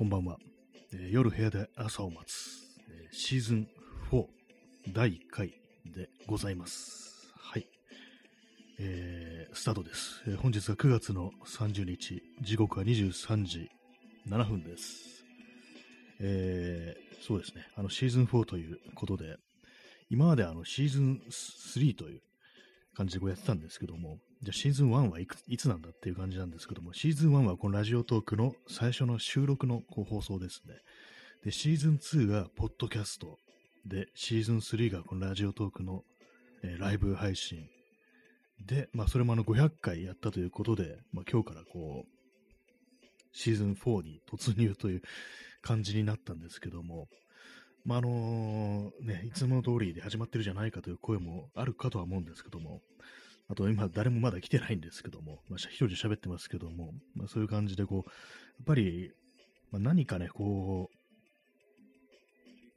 こんばんは、えー夜部屋で朝を待つ、えーシーズン4第1回でございます。はい。えースタートです、えー本日は9月の30日、時刻は23時7分です。えーそうですね、あのシーズン4ということで、今まであのシーズン3という感じでこうやってたんですけども、じゃあシーズン1はいくいつなんだっていう感じなんですけども、シーズン1はこのラジオトークの最初の収録のこう放送ですね。で、シーズン2がポッドキャスト。で、シーズン3がこのラジオトークの、えーライブ配信。で、まあそれもあの500回やったということで、まあ今日からこう、シーズン4に突入という感じになったんですけども、まああのね、いつも通りで始まってるじゃないかという声もあるかとは思うんですけども、あと今誰もまだ来てないんですけども、まあ、一人で喋ってますけども、まあ、そういう感じでこう、やっぱり、まあ、何かね、こう、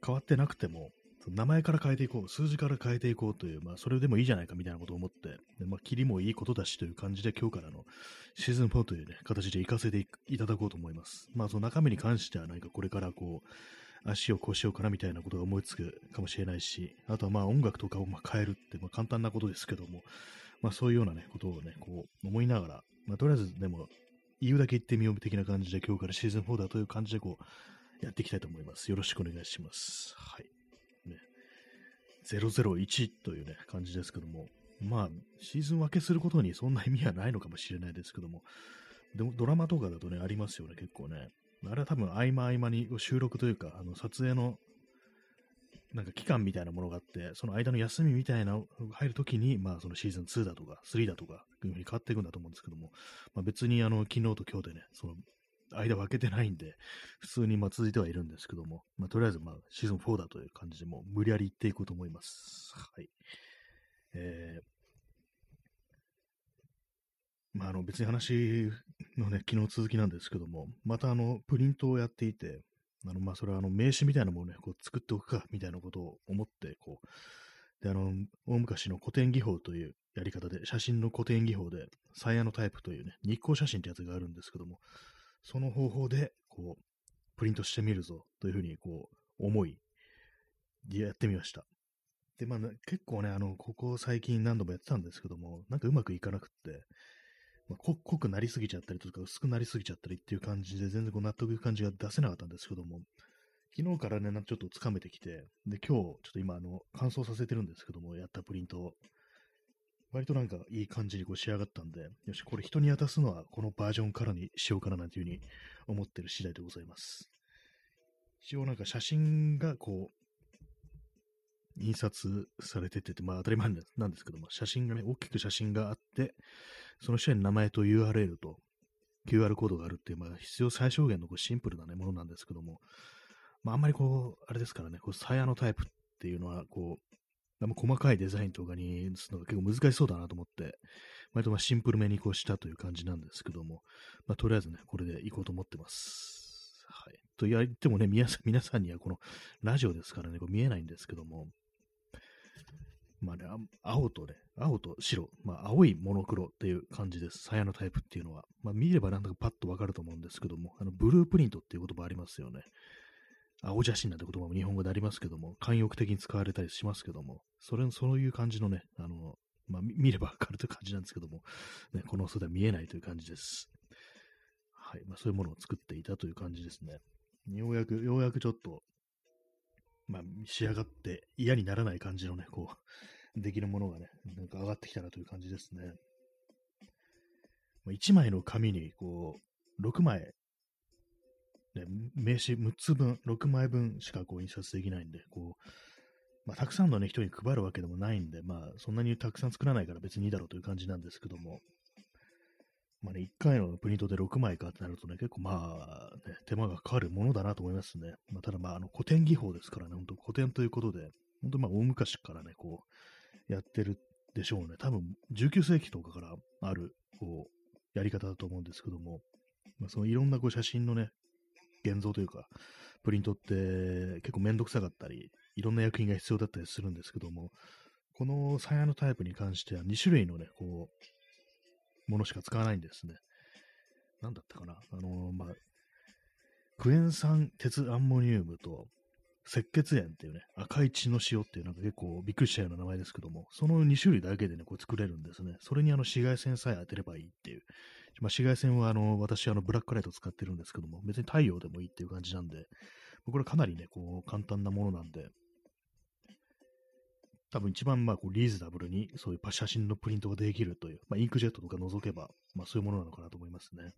変わってなくても、名前から変えていこう、数字から変えていこうという、まあ、それでもいいじゃないかみたいなことを思って、でまあ、切りもいいことだしという感じで、今日からのシーズン4というね、形で行かせていただこうと思います。まあ、その中身に関しては何かこれからこう、足をこうしようかなみたいなことが思いつくかもしれないし、あとはまあ音楽とかをま変えるってま簡単なことですけども、まあそういうようなね、ことをね、こう思いながら、まあとりあえずでも、言うだけ言ってみよう的な感じで今日からシーズン4だという感じでこう、やっていきたいと思います。よろしくお願いします。はい。ね。001というね、感じですけども、まあ、シーズン分けすることにそんな意味はないのかもしれないですけども、でもドラマとかだとね、ありますよね、結構ね。あれは多分合間合間に収録というか、あの撮影のなんか期間みたいなものがあって、その間の休みみたいなのが入るときに、まあそのシーズン2だとか3だとか、いうふうに変わっていくんだと思うんですけども、まあ別にあの昨日と今日でね、その間分けてないんで、普通にま続いてはいるんですけども、まあとりあえずまあシーズン4だという感じでもう無理やり行っていこうと思います。はい。えー、まああの別に話のね、昨日続きなんですけども、またあのプリントをやっていて、あの、まあ、それはあの名刺みたいなものをね、こう作っておくか、みたいなことを思って、こう、で、あの、大昔の古典技法というやり方で、写真の古典技法で、サイヤのタイプというね、日光写真ってやつがあるんですけども、その方法で、こう、プリントしてみるぞ、というふうに、こう、思い、やってみました。で、まあ、結構ね、あの、ここ最近何度もやってたんですけども、なんかうまくいかなくって、まあ、濃濃くなりすぎちゃったりとか、薄くなりすぎちゃったりっていう感じで、全然こう納得いく感じが出せなかったんですけども、昨日からね、ちょっとつかめてきて、で、今日、ちょっと今、あの、乾燥させてるんですけども、やったプリント。割となんかいい感じにこう仕上がったんで、よし、これ人に渡すのはこのバージョンからにしようかななんていうふうに思ってる次第でございます。一応なんか写真がこう、印刷されててて、まあ当たり前なんですけども、写真がね、大きく写真があって、その下に名前と URL と QR コードがあるっていう、まあ必要最小限のこうシンプルなね、ものなんですけども、まああんまりこう、あれですからね、こう、サヤのタイプっていうのは、こう、あんま細かいデザインとかにするのが結構難しそうだなと思って、割とまあシンプルめにこうしたという感じなんですけども、まあとりあえずね、これでいこうと思ってます。はい。と言ってもね、皆さんにはこのラジオですからね、こう見えないんですけども、まあね、青とね、青と白、まあ青いモノクロっていう感じです。サヤのタイプっていうのは。まあ見ればなんとかパッとわかると思うんですけども、あの、ブループリントっていう言葉ありますよね。青写真なんて言葉も日本語でありますけども、慣用的に使われたりしますけども、それ、そういう感じのね、あの、まあ見ればわかるという感じなんですけども、ね、この数では見えないという感じです。はい。まあそういうものを作っていたという感じですね。ようやく、ようやくちょっと、まあ仕上がって嫌にならない感じのね、こう、できるものがね、なんか上がってきたなという感じですね。ま1枚の紙に、こう、6枚、ね、名刺6つ分、6枚分しかこう印刷できないんで、こう、まあ、たくさんのね、人に配るわけでもないんで、まあ、そんなにたくさん作らないから別にいいだろうという感じなんですけども、まあね、1回のプリントで6枚かってなるとね、結構まあ、ね、手間がかかるものだなと思いますね。まあ、ただまあ、あの古典技法ですからね、本当古典ということで、本当まあ、大昔からね、こう、やってるでしょうね。多分、19世紀とかからある、こう、やり方だと思うんですけども、まあ、そのいろんなこう写真のね、現像というか、プリントって結構めんどくさかったり、いろんな薬品が必要だったりするんですけども、このサヤのタイプに関しては2種類のね、こう、ものしか使わないんですね。なんだったかなあのまあ、クエン酸鉄アンモニウムと赤血塩っていうね、赤い血の塩っていうなんか結構びっくりしたような名前ですけども、その2種類だけでね、こう作れるんですね。それにあの紫外線さえ当てればいいっていう。まあ、紫外線はあの、私あの、ブラックライト使ってるんですけども、別に太陽でもいいっていう感じなんで、これかなりね、こう、簡単なものなんで、多分一番まあこうリーズナブルにそういう写真のプリントができるという、まあ、インクジェットとか除けば、まあそういうものなのかなと思いますね。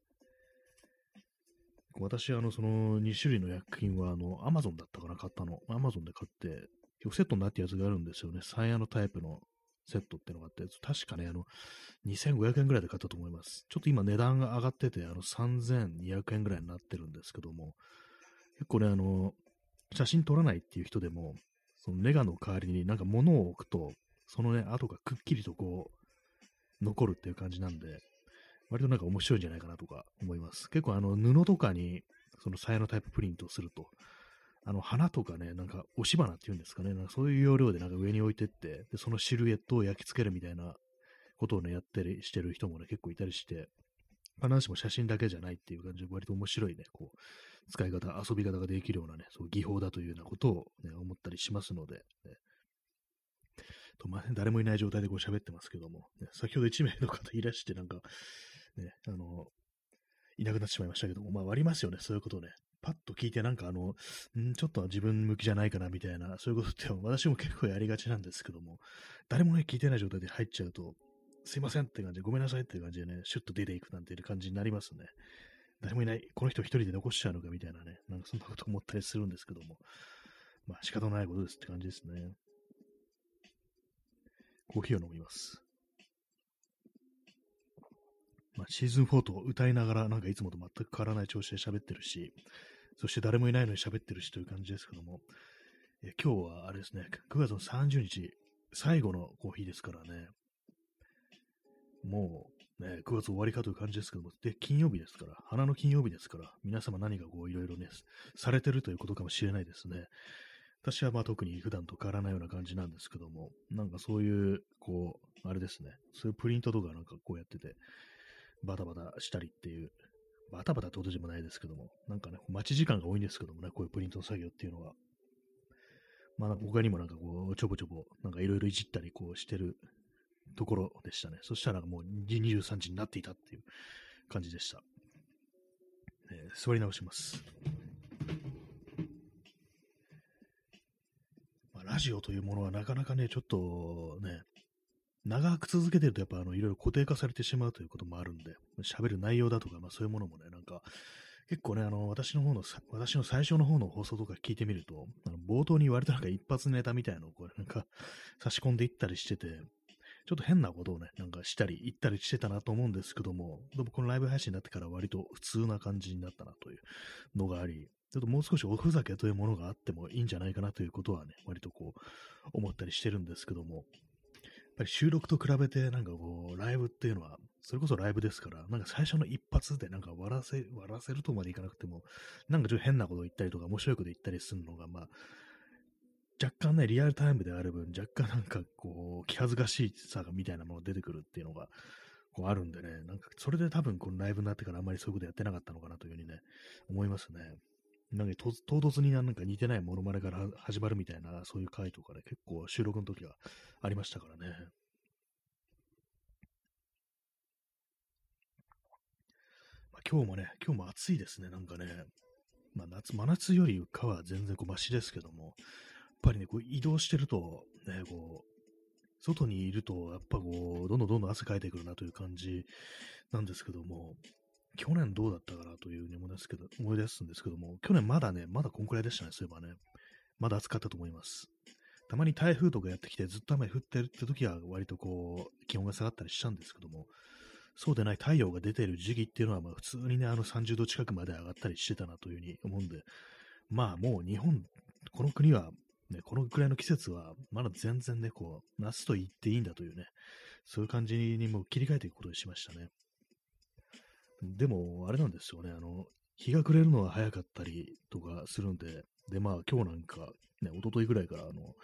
私、あの、その2種類の薬品は、あの、アマゾンだったかな、買ったの。アマゾンで買って、セットになってやつがあるんですよね。3夜のタイプのセットってのがあって、確かね、あの、2500円ぐらいで買ったと思います。ちょっと今値段が上がってて、あの、3200円ぐらいになってるんですけども、結構ね、あの、写真撮らないっていう人でも、そのネガの代わりになんか物を置くと、そのね、跡がくっきりとこう、残るっていう感じなんで、割となんか面白いんじゃないかなとか思います。結構あの布とかにその鞘のタイププリントをすると、あの花とかね、なんか押し花っていうんですかね、なんかそういう要領でなんか上に置いてって、でそのシルエットを焼き付けるみたいなことをね、やったりしてる人もね、結構いたりして、必ずしも写真だけじゃないっていう感じで、割と面白いね、こう、使い方、遊び方ができるようなね、そう技法だというようなことを、ね、思ったりしますので、ね、とまあ、誰もいない状態でこう喋ってますけども、ね、先ほど1名の方いらして、なんか、ね、あの、いなくなってしまいましたけども、まあ、割りますよね、そういうことね。パッと聞いて、なんかあの、んちょっと自分向きじゃないかな、みたいな、そういうことって私も結構やりがちなんですけども、誰もね、聞いてない状態で入っちゃうと、すいませんって感じで、ごめんなさいって感じでね、シュッと出ていくなんていう感じになりますね。誰もいない、この人一人で残しちゃうのかみたいなね、なんかそんなこと思ったりするんですけども、まあ仕方ないことですって感じですね。コーヒーを飲みます。まあ、シーズン4と歌いながら、なんかいつもと全く変わらない調子で喋ってるし、そして誰もいないのに喋ってるしという感じですけども、え今日はあれですね、9月の30日、最後のコーヒーですからね、もうね、9月終わりかという感じですけども、で、金曜日ですから、花の金曜日ですから、皆様何かこういろいろね、されてるということかもしれないですね。私はまあ特に普段と変わらないような感じなんですけども、なんかそういう、こう、あれですね、そういうプリントとかなんかこうやってて、バタバタしたりっていう、バタバタってことでもないですけども、なんかね、待ち時間が多いんですけどもね、こういうプリントの作業っていうのは。まあ、他にもなんかこう、ちょぼちょぼ、なんかいろいろいじったりこうしてるところでしたね。そしたらもう23時になっていたっていう感じでした。えー、座り直します。まあ、ラジオというものはなかなかね、ちょっとね、長く続けてるとやっぱあのいろいろ固定化されてしまうということもあるんで、喋る内容だとか、まあそういうものもね、なんか、結構ね、あの、私の方の、私の最初の方の放送とか聞いてみると、あの冒頭に割となんか一発ネタみたいのをこうなんか差し込んでいったりしてて、ちょっと変なことをね、なんかしたり言ったりしてたなと思うんですけども、でもこのライブ配信になってから割と普通な感じになったなというのがあり、ちょっともう少しおふざけというものがあってもいいんじゃないかなということはね、割とこう思ったりしてるんですけども、やっぱり収録と比べて、なんかこう、ライブっていうのは、それこそライブですから、なんか最初の一発でなんか笑わせ、笑わせるとまでいかなくても、なんかちょっと変なことを言ったりとか、面白いこと言ったりするのが、まあ、若干ね、リアルタイムである分、若干なんかこう、気恥ずかしさみたいなもの出てくるっていうのが、こうあるんでね、なんかそれで多分このライブになってからあんまりそういうことやってなかったのかなというふうにね、思いますね。なんか唐突になんか似てないモノマネから始まるみたいな、そういう回とかね、結構収録の時はありましたからね。まあ、今日もね、今日も暑いですね、なんかね。まあ、夏、真夏よりかは全然こうマシですけども、っぱりね、こう移動してると、ね、こう、外にいると、やっぱこう、どんどんどんどん汗かいてくるなという感じなんですけども、去年どうだったかなというふうに思い出すけど、思い出すんですけども、去年まだね、まだこんくらいでしたね、そういえばね。まだ暑かったと思います。たまに台風とかやってきてずっと雨降ってるって時は割とこう、気温が下がったりしたんですけども、そうでない太陽が出てる時期っていうのは、まあ普通にね、あの30度近くまで上がったりしてたなというふうに思うんで、まあもう日本、この国は、ね、このくらいの季節は、まだ全然ね、こう、夏と言っていいんだというね、そういう感じにもう切り替えていくことにしましたね。でも、あれなんですよね、あの、日が暮れるのが早かったりとかするんで、で、まあ今日なんか、ね、一昨日ぐらいから、あの、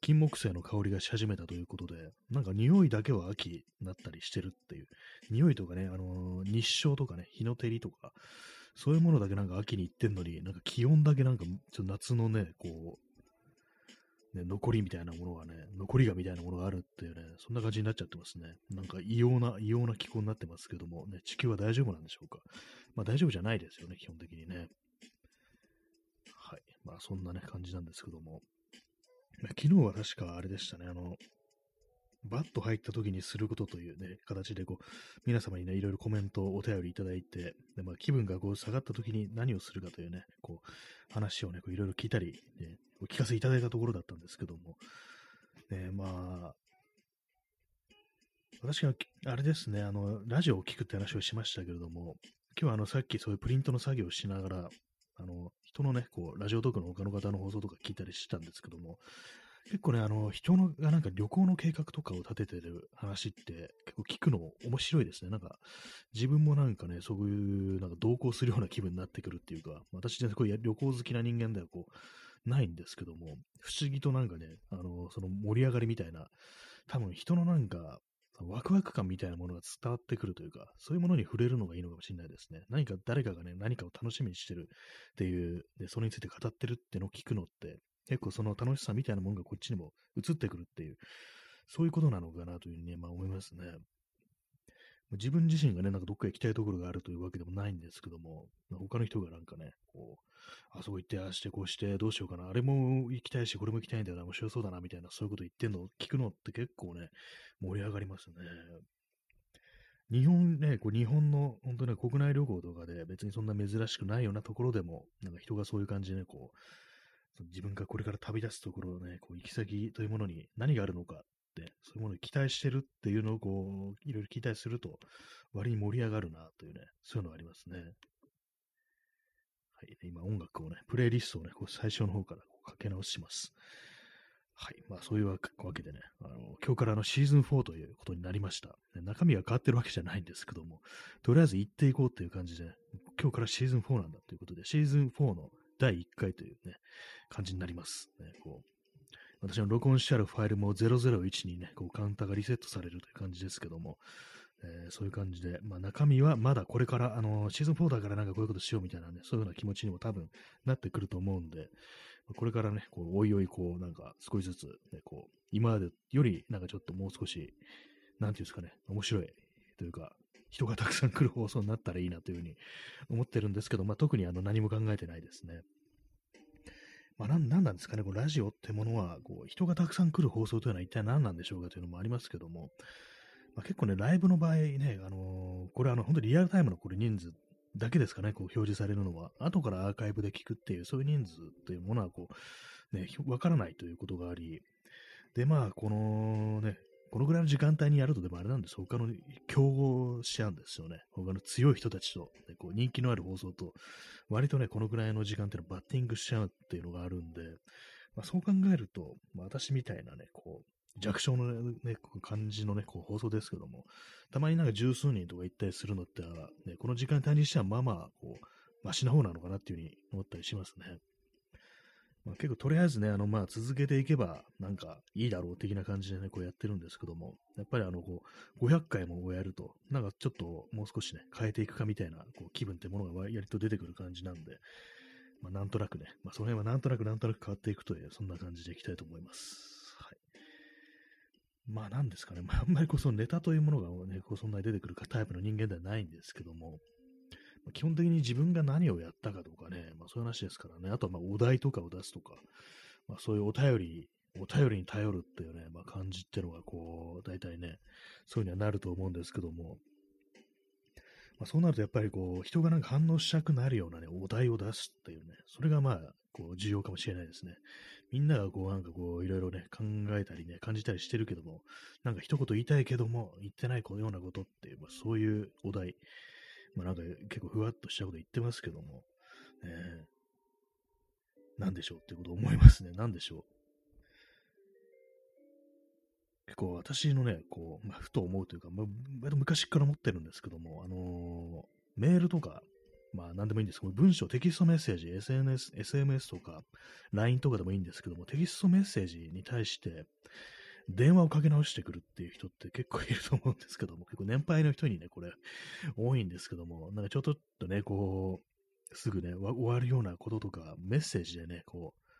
金木犀の香りがし始めたということで、なんか匂いだけは秋になったりしてるっていう、匂いとかね、あの日照とかね、日の照りとか、そういうものだけなんか秋に行ってんのに、なんか気温だけなんか、ちょっと夏のね、こう、ね、残りみたいなものがね、残りがみたいなものがあるっていうね、そんな感じになっちゃってますね。なんか異様な、異様な気候になってますけども、ね、地球は大丈夫なんでしょうか？まあ大丈夫じゃないですよね、基本的にね。はい。まあそんなね、感じなんですけども。昨日は確かあれでしたね、あの、バッと入った時にすることというね、形でこう、皆様にね、いろいろコメントを、お便りいただいて、で、まあ、気分がこう下がった時に何をするかというね、こう、話をね、こういろいろ聞いたり、ね、お聞かせいただいたところだったんですけども、ね、まあ、私が、あれですね、あの、ラジオを聞くって話をしましたけれども、今日はあの、さっきそういうプリントの作業をしながら、あの、人のね、こう、ラジオトークの他の方の放送とか聞いたりしてたんですけども、結構ね、あの、人のがなんか旅行の計画とかを立ててる話って結構聞くの面白いですね。なんか、自分もなんかね、そういうなんか同行するような気分になってくるっていうか、私ね、こう旅行好きな人間ではこう、ないんですけども、不思議となんかね、あの、その盛り上がりみたいな、多分人のなんか、ワクワク感みたいなものが伝わってくるというか、そういうものに触れるのがいいのかもしれないですね。何か誰かがね、何かを楽しみにしてるっていう、で、それについて語ってるっていうのを聞くのって、結構その楽しさみたいなものがこっちにも移ってくるっていう、そういうことなのかなというふうに、ね、まあ思いますね。自分自身がね、なんかどっか行きたいところがあるというわけでもないんですけども、他の人がなんかね、こう、あそこ行って、ああしてこうして、どうしようかな、あれも行きたいし、これも行きたいんだよな、面白そうだな、みたいな、そういうこと言ってんの聞くのって結構ね、盛り上がりますね。日本ね、こう日本の本当ね、国内旅行とかで別にそんな珍しくないようなところでも、なんか人がそういう感じでね、こう、自分がこれから旅立つところのね、こう行き先というものに何があるのかって、そういうものに期待してるっていうのをこう、いろいろ期待すると、割に盛り上がるなというね、そういうのありますね。はい、今音楽をね、プレイリストをね、こう最初の方からこうかけ直します。はい。まあそういうわけでね、あの今日からのシーズン4ということになりました。中身が変わってるわけじゃないんですけども、とりあえず行っていこうっていう感じで、今日からシーズン4なんだということで、シーズン4の第1回というね、感じになります。ね、こう私の録音してあるファイルも001にね、こうカウンターがリセットされるという感じですけども、えー、そういう感じで、まあ、中身はまだこれから、あのシーズン4だからなんかこういうことしようみたいなね、そういうような気持ちにも多分なってくると思うんで、これからね、こう、おいおい、こう、なんか少しずつ、ね、こう、今までより、なんかちょっともう少し、なんていうんですかね、面白いというか、人がたくさん来る放送になったらいいなというふうに思ってるんですけど、まあ、特にあの何も考えてないですね。まあ、なんなんですかね、このラジオってものは、こう、人がたくさん来る放送というのは一体何なんでしょうかというのもありますけども、まあ、結構ね、ライブの場合ね、あのー、これあの、本当にリアルタイムのこれ人数だけですかね、こう表示されるのは、後からアーカイブで聞くっていう、そういう人数っていうものは、こう、ね、わからないということがあり、で、まあ、このね、このぐらいの時間帯にやると、でもあれなんですよ。他の競合しちゃうんですよね。他の強い人たちと、ね、こう人気のある放送と、割とね、このぐらいの時間っていうのはバッティングしちゃうっていうのがあるんで、まあ、そう考えると、まあ、私みたいなね、こう、弱小のね、感じのね、こう放送ですけども、たまになんか十数人とか行ったりするのって、ね、この時間帯にしてはまあまあ、こう、マシな方なのかなっていうふうに思ったりしますね。まあ、結構とりあえずね、あの、まあ続けていけば、なんかいいだろう的な感じでね、こうやってるんですけども、やっぱりあの、こう、500回もやると、なんかちょっともう少しね、変えていくかみたいな、こう、気分ってものが割と出てくる感じなんで、まあなんとなくね、まあその辺はなんとなくなんとなく変わっていくという、そんな感じでいきたいと思います。はい。まあなんですかね、まああんまりこ、そネタというものがね、こう、そんなに出てくるタイプの人間ではないんですけども、基本的に自分が何をやったかとかね、まあそういう話ですからね、あとはまお題とかを出すとか、まあそういうお便り、お便りに頼るっていうね、まあ感じっていうのがこう、大体ね、そういうにはなると思うんですけども、まあそうなるとやっぱりこう、人がなんか反応したくなるようなね、お題を出すっていうね、それがまあ、こう、重要かもしれないですね。みんながこう、なんかこう、いろいろね、考えたりね、感じたりしてるけども、なんか一言言いたいけども、言ってないこのようなことっていう、まあ、そういうお題、まあなんか結構ふわっとしたこと言ってますけども、ね、なんでしょうってこと思いますね。なんでしょう。結構私のね、こう、まあ、ふと思うというか、まあ、昔から思ってるんですけども、あのー、メールとか、まあ何でもいいんですけど、文章、テキストメッセージ、SNS、SMS とか、LINE とかでもいいんですけども、テキストメッセージに対して、電話をかけ直してくるっていう人って結構いると思うんですけども、結構年配の人にね、これ、多いんですけども、なんかちょっとね、こうすぐね、終わるようなこととか、メッセージでね、こう、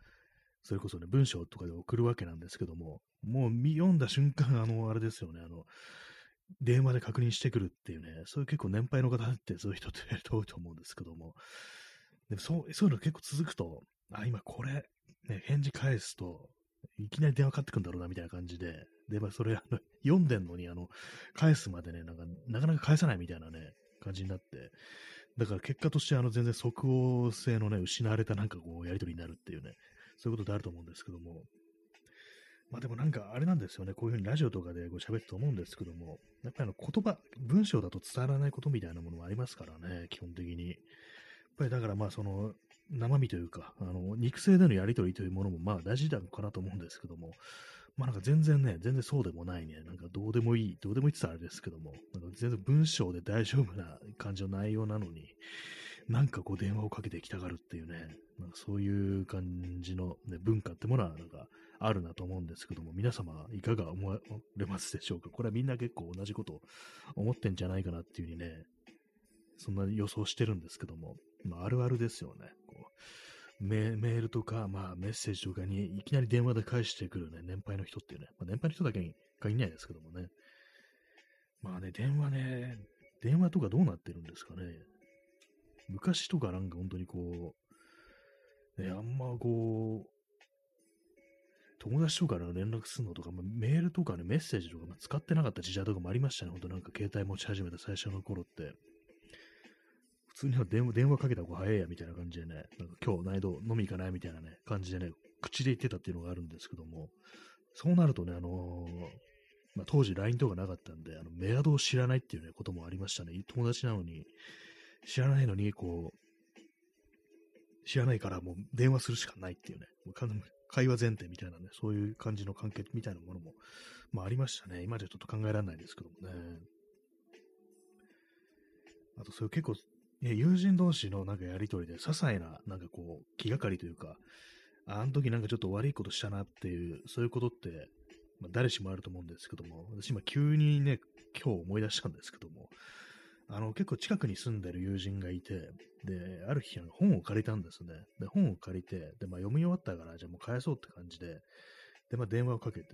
それこそね、文章とかで送るわけなんですけども、もう読んだ瞬間、あの、あれですよね、あの、電話で確認してくるっていうね、そういう結構年配の方ってそういう人って多いと思うんですけども、でもそうそういうの結構続くと、あ、今これ、ね、返事返すと、いきなり電話かかってくんだろうな、みたいな感じで、で、まあ、それ、あの、読んでんのに、あの、返すまでね、なんか、なかなか返さないみたいなね、感じになって、だから結果として、あの、全然即応性のね、失われたなんかこう、やりとりになるっていうね、そういうことってあると思うんですけども、まあでもなんかあれなんですよね、こういうふうにラジオとかでこう喋ってと思うんですけども、やっぱりあの言葉、文章だと伝わらないことみたいなものもありますからね、基本的に。やっぱりだからまあその生身というか、あの肉声でのやりとりというものもまあ大事だのかなと思うんですけども、まあなんか全然ね、全然そうでもないね、なんかどうでもいい、どうでもいいって言ったらあれですけども、なんか全然文章で大丈夫な感じの内容なのに、なんかこう電話をかけてきたがるっていうね、なんかそういう感じの、ね、文化ってものはなんかあるなと思うんですけども、皆様いかが思われますでしょうか？これはみんな結構同じこと思ってんじゃないかなっていうふうにね、そんな予想してるんですけども、まあ、あるあるですよね。こうメメールとか、まあ、メッセージとかにいきなり電話で返してくるね、年配の人っていうね、まあ、年配の人だけに限らないですけどもね。まあね、電話ね、電話とかどうなってるんですかね。昔とかなんか本当にこう、ね、あんまこう、友達とかから連絡するのとか、まあ、メールとかね、メッセージとか、まあ、使ってなかった時代とかもありましたね。ほんとなんか携帯持ち始めた最初の頃って。普通には電話電話かけた方が早いやみたいな感じでね、なんか今日内度飲み行かないみたいなね、感じでね、口で言ってたっていうのがあるんですけども、そうなるとね、あのー、まあ、当時 LINE とかなかったんで、あのメアドを知らないっていうね、こともありましたね。友達なのに、知らないのに、こう、知らないからもう電話するしかないっていうね、もう会話前提みたいなね、そういう感じの関係みたいなものも、まあありましたね。今じゃちょっと考えられないですけどもね。あとそういう結構、友人同士のなんかやりとりで、些細な、なんかこう、気がかりというか、あの時なんかちょっと悪いことしたなっていう、そういうことって、まあ、誰しもあると思うんですけども、私今急にね、今日思い出したんですけども、あの、結構近くに住んでる友人がいて、で、ある日、本を借りたんですね。で、本を借りて、で、まあ、読み終わったから、じゃもう返そうって感じで、で、まあ、電話をかけて、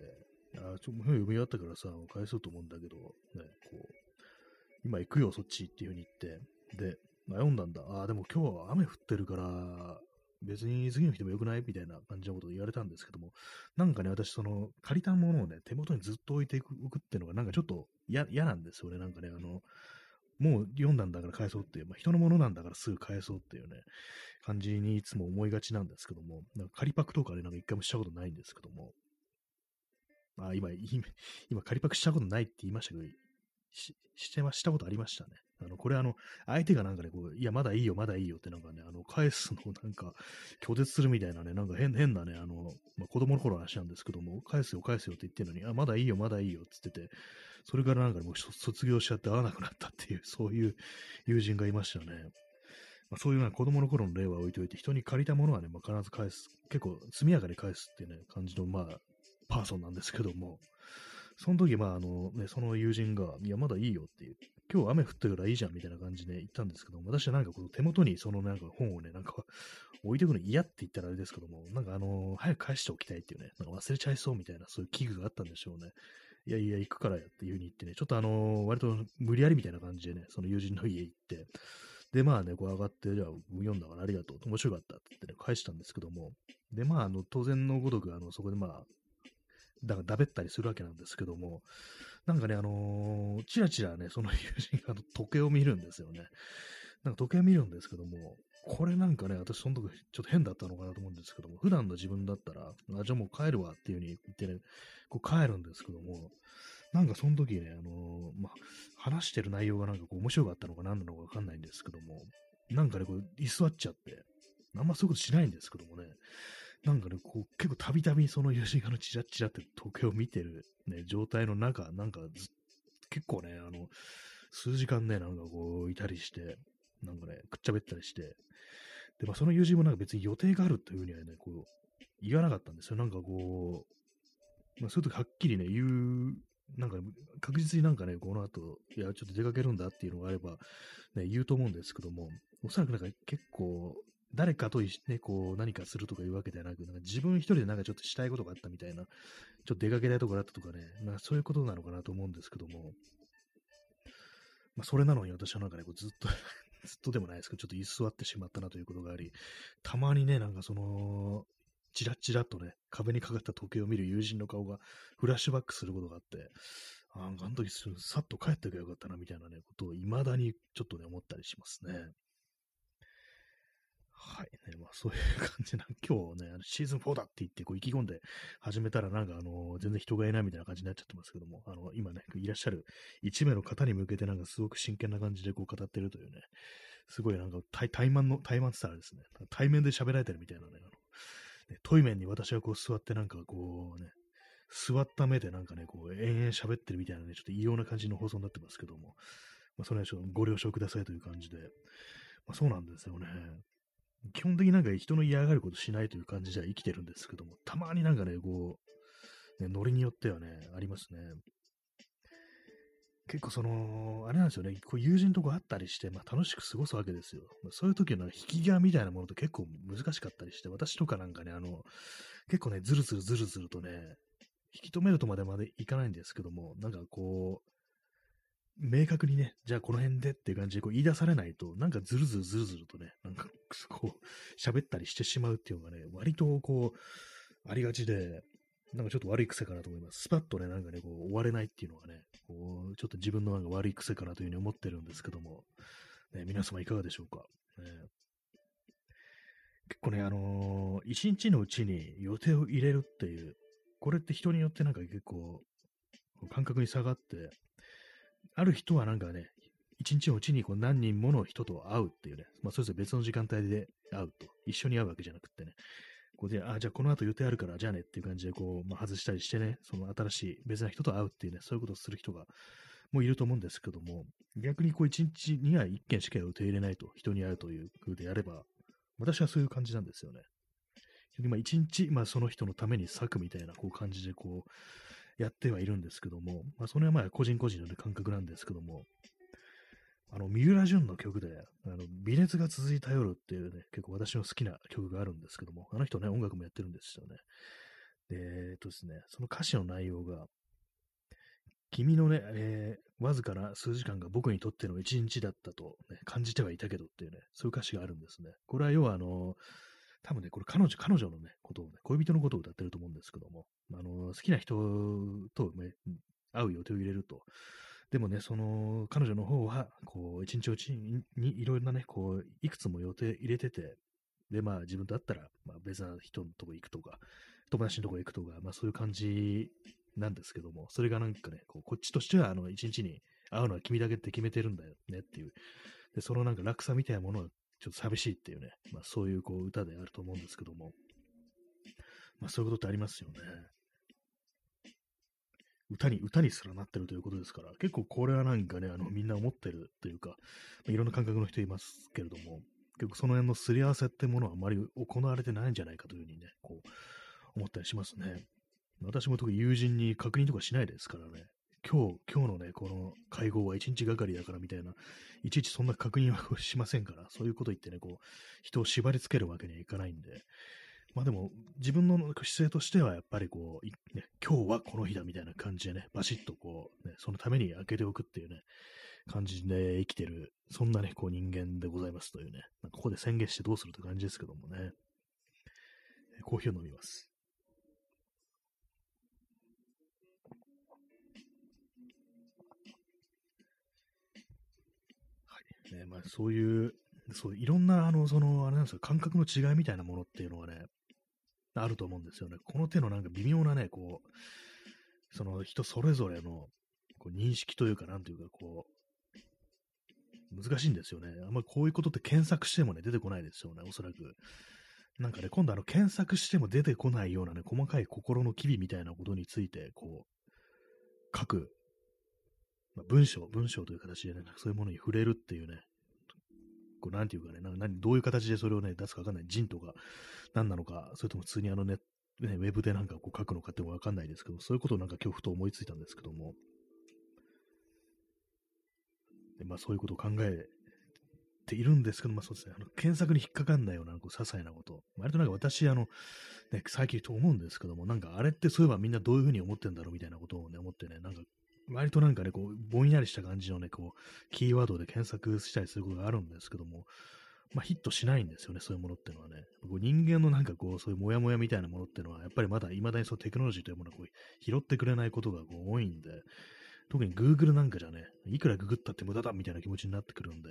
あ、ちょ、もう読み終わったからさ、返そうと思うんだけど、ね、こう、今行くよ、そっちっていう風に言って、で、まあ、読んだんだ。あ、でも今日は雨降ってるから、別に次の日でもよくない？みたいな感じのことを言われたんですけども、なんかね、私、その、借りたものをね、手元にずっと置いておくっていうのが、なんかちょっと嫌なんですよね。なんかね、あの、もう読んだんだから返そうっていう、まあ、人のものなんだからすぐ返そうっていうね、感じにいつも思いがちなんですけども、なんか仮パクとかね、なんか一回もしたことないんですけども、あ今、今、今仮パクしたことないって言いましたけど、し、してま、したことありましたね。あの、これあの、相手がなんかね、こう、いや、まだいいよ、まだいいよってなんかね、あの、返すのをなんか、拒絶するみたいなね、なんか変、変なね、あの、まあ、子供の頃の話なんですけども、返すよ、返すよって言ってるのに、あ、まだいいよ、まだいいよって言ってて、それからなんかもう卒業しちゃって会わなくなったっていう、そういう友人がいましたね。まあ、そういう子供の頃の例は置いといて、人に借りたものはね、まあ、必ず返す、結構速やかに返すっていうね、感じの、まあ、パーソンなんですけども、その時、まあ、あの、ね、その友人が、いや、まだいいよって、今日雨降ってるからいいじゃんみたいな感じで言ったんですけど、私はなんかこの手元にそのなんか本をね、なんか置いておくの嫌って言ったらあれですけども、なんかあのー、早く返しておきたいっていうね、なんか忘れちゃいそうみたいな、そういう器具があったんでしょうね。いやいや、行くからやっていう風に言ってね、ちょっとあのー、割と無理やりみたいな感じでね、その友人の家行って、で、まあね、こう上がって、じゃあ、読んだからありがとう、面白かったって言ってね、返したんですけども、で、まあ、あの、当然のごとく、あの、そこでまあ、だからだべったりするわけなんですけども、なんかね、あのー、ちらちらね、その友人が時計を見るんですよね。なんか時計を見るんですけども、これなんかね、私その時ちょっと変だったのかなと思うんですけども、普段の自分だったら、あ、じゃあもう帰るわっていう風に言ってね、こう帰るんですけども、なんかその時ね、あのー、まあ、話してる内容がなんかこう面白かったのか何なのかわかんないんですけども、なんかね、こう居座っちゃって、あんまそういうことしないんですけどもね、なんかね、こう結構たびたびその吉川のチラッチラって時計を見てる、ね、状態の中、なんか結構ね、あの、数時間ね、なんかこういたりして、なんかね、くっちゃべったりして、で、まあその友人もなんか別に予定があるというふうにはね、こう、言わなかったんですよ。なんかこう、まあそういう時はっきりね、言うなんか、確実になんかね、この後、いや、ちょっと出かけるんだっていうのがあれば、ね、言うと思うんですけども、おそらくなんか結構、誰かとね、こう、何かするとかいうわけではなく、なんか自分一人でなんかちょっとしたいことがあったみたいな、ちょっと出かけたいところあったとかね、まあそういうことなのかなと思うんですけども、まあそれなのに私はなんかね、こうずっと ずっとでもないですけど、ちょっと居座ってしまったなということがあり、たまにね、なんかその、チラッチラッとね、壁にかかった時計を見る友人の顔がフラッシュバックすることがあって、ああの時さっと帰ってくればよかったな、みたいなね、ことを未だにちょっとね、思ったりしますね。はい、ね。まあ、そういう感じな、今日ね、あのシーズン4だって言って、こう、意気込んで始めたら、なんか、あの、全然人がいないみたいな感じになっちゃってますけども、あの、今ね、いらっしゃる1名の方に向けて、なんか、すごく真剣な感じで、こう、語ってるというね、すごい、なんか、対対マンの、対マンって言ったらですね、対面で喋られてるみたいなね、あの、ねトイメンに私はこう、座って、なんか、こう、ね、座った目でなんかね、こう、延々喋ってるみたいなね、ちょっと異様な感じの放送になってますけども、まあ、それはちょっとご了承くださいという感じで、まあ、そうなんですよね。基本的になんか人の嫌がることしないという感じじゃ生きてるんですけども、たまになんかね、こう、ね、ノリによってはね、ありますね。結構その、あれなんですよね、こう友人とこ会ったりして、まあ、楽しく過ごすわけですよ。ま、そういう時の引き際みたいなものって結構難しかったりして、私とかなんかね、あの、結構ね、ずるずるずるずるとね、引き止めるとまでまでいかないんですけども、なんかこう、明確にね、じゃあこの辺でっていう感じでこう言い出されないと、なんかずるずるずるずるとね、なんかこう、喋ったりしてしまうっていうのがね、割とこう、ありがちで、なんかちょっと悪い癖かなと思います。スパッとね、なんかね、こう、終われないっていうのがね、こう、ちょっと自分のなんか悪い癖かなというふうに思ってるんですけども、ね、皆様いかがでしょうか。ね、結構ね、あのー、一日のうちに予定を入れるっていう、これって人によってなんか結構、感覚に下がって、ある人はなんかね、一日のうちにこう何人もの人と会うっていうね、まあ、それぞれ別の時間帯で会うと、一緒に会うわけじゃなくてね、こうで、あ、じゃあこの後予定あるから、じゃあねっていう感じでこう、まあ、外したりしてね、その新しい別な人と会うっていうね、そういうことをする人がもういると思うんですけども、逆にこう一日には一件しか予定入れないと、人に会うという風でやれば、私はそういう感じなんですよね。一日、まあその人のために咲くみたいなこう感じでこう、やってはいるんですけども、まあ、それはまあ個人個人の、感覚なんですけども、あの、三浦淳の曲で、あの、微熱が続いた夜っていうね、結構私の好きな曲があるんですけども、あの人ね、音楽もやってるんですよね。で、えっとですね、その歌詞の内容が、君のね、えー、わずかな数時間が僕にとっての一日だったと、ね、感じてはいたけどっていうね、そういう歌詞があるんですね。これは要はあの、多分ね、これ彼女、彼女のね、ことをね、恋人のことを歌ってると思うんですけども、あの、好きな人と、ね、会う予定を入れると。でもね、その、彼女の方は、こう、一日うちにいろいろなね、こう、いくつも予定入れてて、で、まあ自分だったら、まあ別な人のとこ行くとか、友達のとこ行くとか、まあそういう感じなんですけども、それがなんかね、こうこっちとしては、あの、一日に会うのは君だけって決めてるんだよねっていう、で、そのなんか落差みたいなものをちょっと寂しいっていうね、まあそういうこう歌であると思うんですけども、まあそういうことってありますよね。歌に、歌にすらなってるということですから、結構これはなんかね、あのみんな思ってるというか、まあ、いろんな感覚の人いますけれども、結構その辺のすり合わせってものはあまり行われてないんじゃないかというふうにね、こう思ったりしますね。私も特に友人に確認とかしないですからね、今日、今日のね、この会合は一日がかりだからみたいな、いちいちそんな確認はしませんから、そういうこと言ってね、こう、人を縛り付けるわけにはいかないんで、まあでも、自分の姿勢としては、やっぱりこう、ね、今日はこの日だみたいな感じでね、バシッとこう、ね、そのために開けておくっていうね、感じで生きてる、そんなね、こう人間でございますというね、ここで宣言してどうするって感じですけどもね、コーヒーを飲みます。そういう、そう、いろんな、あの、その、あれなんですよ、感覚の違いみたいなものっていうのはね、あると思うんですよね。この手のなんか微妙なね、こう、その人それぞれのこう認識というか、なんというか、こう、難しいんですよね。あんまりこういうことって検索してもね、出てこないですよね、おそらく。なんかね、今度あの、検索しても出てこないようなね、細かい心の機微みたいなことについて、こう、書くまあ、文章、文章という形でね、そういうものに触れるっていうね、こうなんていうかね、な何どういう形でそれをね、出すかわかんない。人とか、何なのか、それとも普通にあのネッね、ウェブでなんかこう書くのかってもわかんないですけど、そういうことをなんか今日ふと思いついたんですけども、でまあそういうことを考えているんですけど、まあそうですね、あの検索に引っかかんないようなこう些細なこと、割となんか私、あの、ね、最近と思うんですけども、なんかあれってそういえばみんなどういうふうに思ってんだろうみたいなことをね、思ってね、なんか割となんかね、こう、ぼんやりした感じのね、こう、キーワードで検索したりすることがあるんですけども、まあ、ヒットしないんですよね、そういうものっていうのはね。こう人間のなんかこう、そういうモヤモヤみたいなものっていうのは、やっぱりまだ未だにそのテクノロジーというものをこう拾ってくれないことがこう多いんで、特に Google なんかじゃね、いくらググったって無駄だみたいな気持ちになってくるんで、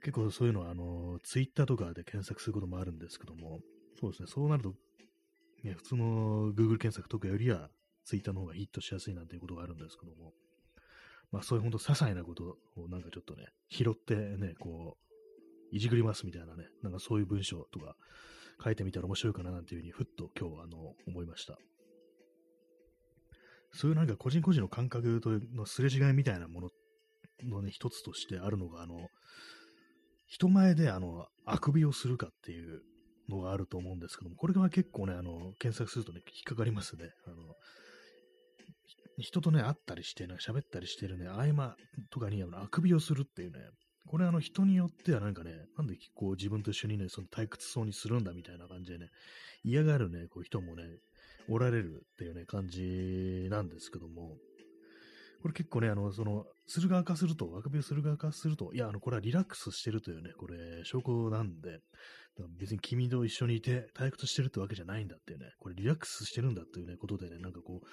結構そういうのは、あの、Twitter とかで検索することもあるんですけども、そうですね、そうなると、ね、普通の Google 検索とかよりは、Twitter の方がヒットしやすいなんていうことがあるんですけども、まあそういうほんと些細なことをなんかちょっとね、拾ってね、こう、いじくりますみたいなね、なんかそういう文章とか書いてみたら面白いかななんていうふうに、ふっと今日あの思いました。そういうなんか個人個人の感覚とのすれ違いみたいなもののね、一つとしてあるのが、あの、人前であの、あくびをするかっていうのがあると思うんですけども、これが結構ね、あの、検索するとね、引っかかりますね。あの、人とね、会ったりして、ね、喋ったりしてるね、合間とかにあのあくびをするっていうね、これあの人によってはなんかね、なんでこう自分と一緒にね、その退屈そうにするんだみたいな感じでね、嫌がるね、こう人もね、おられるっていうね、感じなんですけども、これ結構ね、あの、その、する側化すると、あくびをする側化すると、いや、あの、これはリラックスしてるというね、これ、証拠なんで、別に君と一緒にいて退屈してるってわけじゃないんだっていうね、これリラックスしてるんだっていうね、ことでね、なんかこう、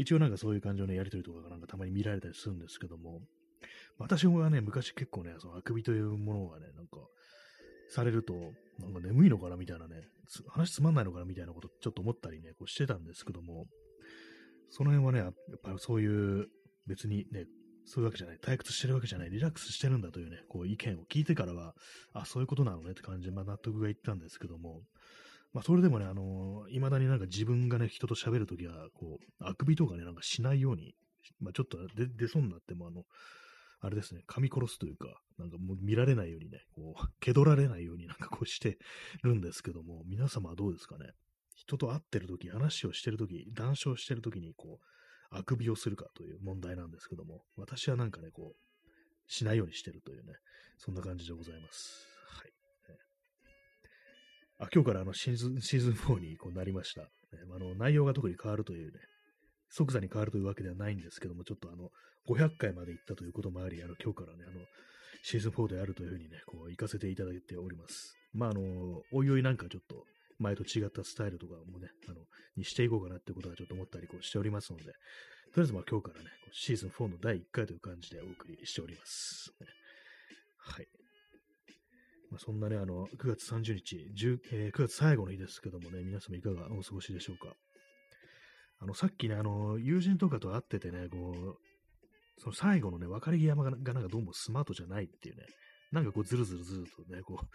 一応なんかそういう感情のやりとりとかがなんかたまに見られたりするんですけども、私はね、昔結構ね、そのあくびというものがね、なんか、されると、なんか眠いのかなみたいなね、話つまんないのかなみたいなことちょっと思ったりね、こうしてたんですけども、その辺はね、やっぱそういう、別にね、そういうわけじゃない、退屈してるわけじゃない、リラックスしてるんだというね、こう意見を聞いてからは、あ、そういうことなのねって感じで、まあ納得がいったんですけども、まあそれでもね、あのー、未だになんか自分がね、人と喋るときは、こう、あくびとかね、なんかしないように、まあちょっと出そうになっても、あの、あれですね、噛み殺すというか、なんかもう見られないようにね、こう、蹴取られないようになんかこうしてるんですけども、皆様はどうですかね？人と会ってるとき、話をしてるとき、談笑してるときに、こう、あくびをするかという問題なんですけども、私はなんかね、こう、しないようにしてるというね、そんな感じでございます。あ今日からあのシーズンシーズン4にこうなりました。あの内容が特に変わるというね、即座に変わるというわけではないんですけども、ちょっとあの、500回まで行ったということもあり、あの、今日からね、あの、シーズン4であるというふうにね、こう、行かせていただいております。まあ、あの、おいおいなんかちょっと、前と違ったスタイルとかもね、あの、にしていこうかなってことはちょっと思ったりこうしておりますので、とりあえずまあ今日からね、シーズン4の第1回という感じでお送りしております。はい。まあ、そんなね、あの、9月30日、えー、9月最後の日ですけどもね、皆様いかがお過ごしでしょうか？あの、さっきね、あの、友人とかと会っててね、こう、その最後のね、別れ際ががなんかどうもスマートじゃないっていうね、なんかこう、ずるずるずるとね、こう、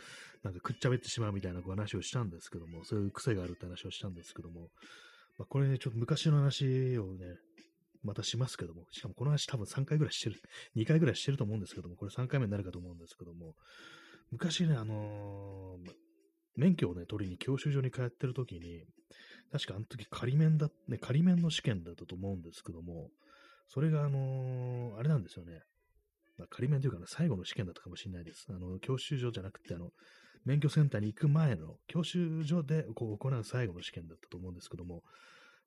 なんかくっちゃべってしまうみたいなこう話をしたんですけども、そういう癖があるって話をしたんですけども、まあ、これね、ちょっと昔の話をね、またしますけども、しかもこの話多分3回ぐらいしてる、2回ぐらいしてると思うんですけども、これ3回目になるかと思うんですけども、昔ね、あのー、免許をね、取りに教習所に通ってる時に、確かあの時仮免だ、ね、仮免の試験だったと思うんですけども、それがあのー、あれなんですよね。まあ、仮免というかね、最後の試験だったかもしれないです。あの、教習所じゃなくて、あの、免許センターに行く前の教習所でこう行う最後の試験だったと思うんですけども、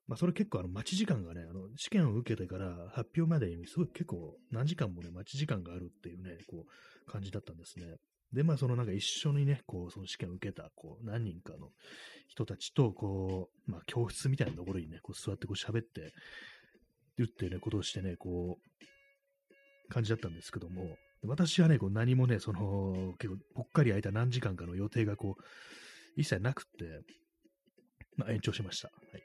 まあ、それ結構あの待ち時間がね、あの試験を受けてから発表までにすごい結構何時間もね、待ち時間があるっていうね、こう感じだったんですね。で、まあ、そのなんか一緒にね、こう、その試験を受けた、こう、何人かの人たちと、こう、まあ、教室みたいなところにね、こう、座ってこう喋って、るってね、ことをしてね、こう、感じだったんですけども、私はね、こう、何もね、その、結構、ぽっかり空いた何時間かの予定がこう、一切なくって、まあ、延長しました。はい。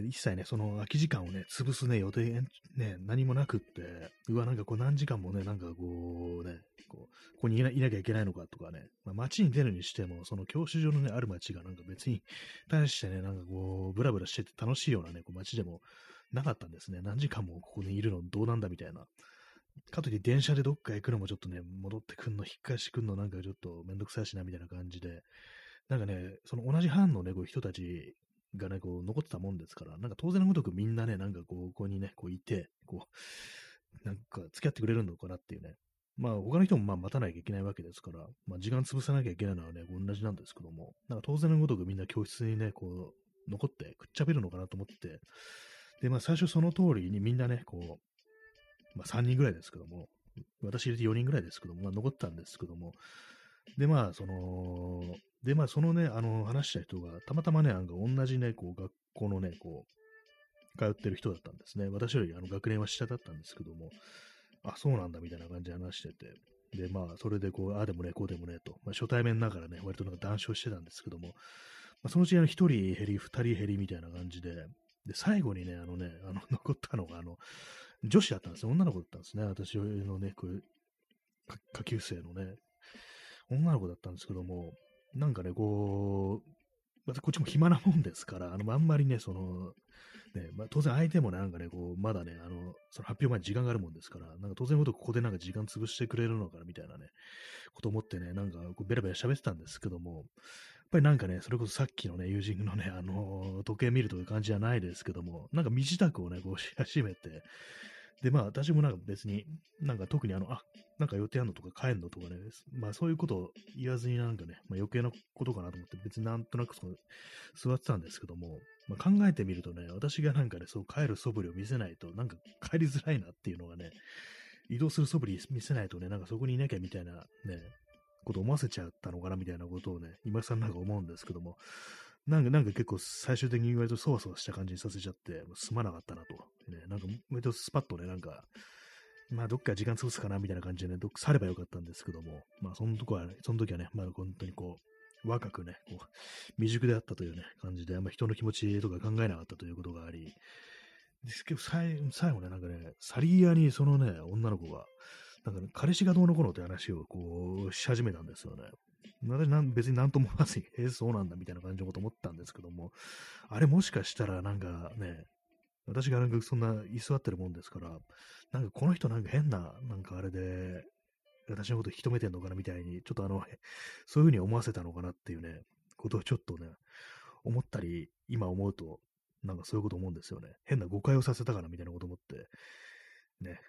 で一切ね、その空き時間をね、潰すね、予定、ね、何もなくって、うわ、なんかこう何時間もね、なんかこうね、こう、ここにいなきゃいけないのかとかね、まあ、街に出るにしても、その教習所のね、ある街がなんか別に対してね、なんかこう、ブラブラしてて楽しいようなね、こう街でもなかったんですね。何時間もここにいるのどうなんだみたいな。かといって電車でどっか行くのもちょっとね、戻ってくんの、引っ返してくんのなんかちょっとめんどくさいしなみたいな感じで、なんかね、その同じ班のね、こう人たちがね、こう、残ってたもんですから、なんか当然のごとくみんなね、なんかこう、ここにね、こういて、こう、なんか付き合ってくれるのかなっていうね。まあ、他の人もまあ待たなきゃいけないわけですから、まあ、時間潰さなきゃいけないのはね、同じなんですけども、なんか当然のごとくみんな教室にね、こう、残ってくっちゃべるのかなと思って、で、まあ、最初その通りにみんなね、こう、まあ、3人ぐらいですけども、私入れて4人ぐらいですけども、まあ、残ったんですけども、で、まあ、その、で、まあ、そのね、あの、話した人が、たまたまね、なんか同じね、こう、学校のね、こう、通ってる人だったんですね。私よりあの学年は下だったんですけども、あ、そうなんだみたいな感じで話してて、で、まあ、それでこう、ああでもね、こうでもね、と、まあ、初対面ながらね、割となんか談笑してたんですけども、まあ、そのうちあの、一人減り、二人減りみたいな感じで、で、最後にね、あのね、あの、残ったのが、あの、女子だったんですよ。女の子だったんですね。私のね、こう下級生のね、女の子だったんですけども、なんかね、こう、またこっちも暇なもんですから、あの、あんまりね、その、ね、まあ、当然相手もね、なんかね、こう、まだね、あの、その発表前に時間があるもんですから、なんか当然のことここでなんか時間潰してくれるのかな、みたいなね、こと思ってね、なんかこうベラベラ喋ってたんですけども、やっぱりなんかね、それこそさっきのね、友人のね、あの、時計見るという感じじゃないですけども、なんか身支度をね、こうし 始めて、で、まあ、私もなんか別に、なんか特にあの、あ、なんか予定あるのとか帰んのとかね、まあそういうことを言わずになんかね、まあ余計なことかなと思って別になんとなくその座ってたんですけども、まあ、考えてみるとね、私がなんかね、そう帰る素振りを見せないと、なんか帰りづらいなっていうのがね、移動する素振り見せないとね、なんかそこにいなきゃみたいなね、こと思わせちゃったのかなみたいなことをね、今更なんか思うんですけども、なんか、なんか結構最終的に割とそわそわした感じにさせちゃって、すまなかったなと。ね、なんか割とスパッとね、なんか、まあどっか時間潰すかなみたいな感じでね、どっか去ればよかったんですけども、まあそのとこはね、その時はね、まあ本当にこう、若くね、こう、未熟であったというね、感じで、あんま人の気持ちとか考えなかったということがあり、ですけど、最後ね、なんかね、サリーヤにそのね、女の子が、なんかね、彼氏がどうのこうのって話をこう、し始めたんですよね。私なん別になんとも思わずに、えー、そうなんだみたいな感じのこと思ったんですけども、あれもしかしたらなんかね、私がなんかそんな居座ってるもんですから、なんかこの人なんか変な、なんかあれで、私のこと引き止めてんのかなみたいに、ちょっとあの、そういうふうに思わせたのかなっていうね、ことをちょっとね、思ったり、今思うと、なんかそういうこと思うんですよね。変な誤解をさせたかなみたいなこと思って、ね、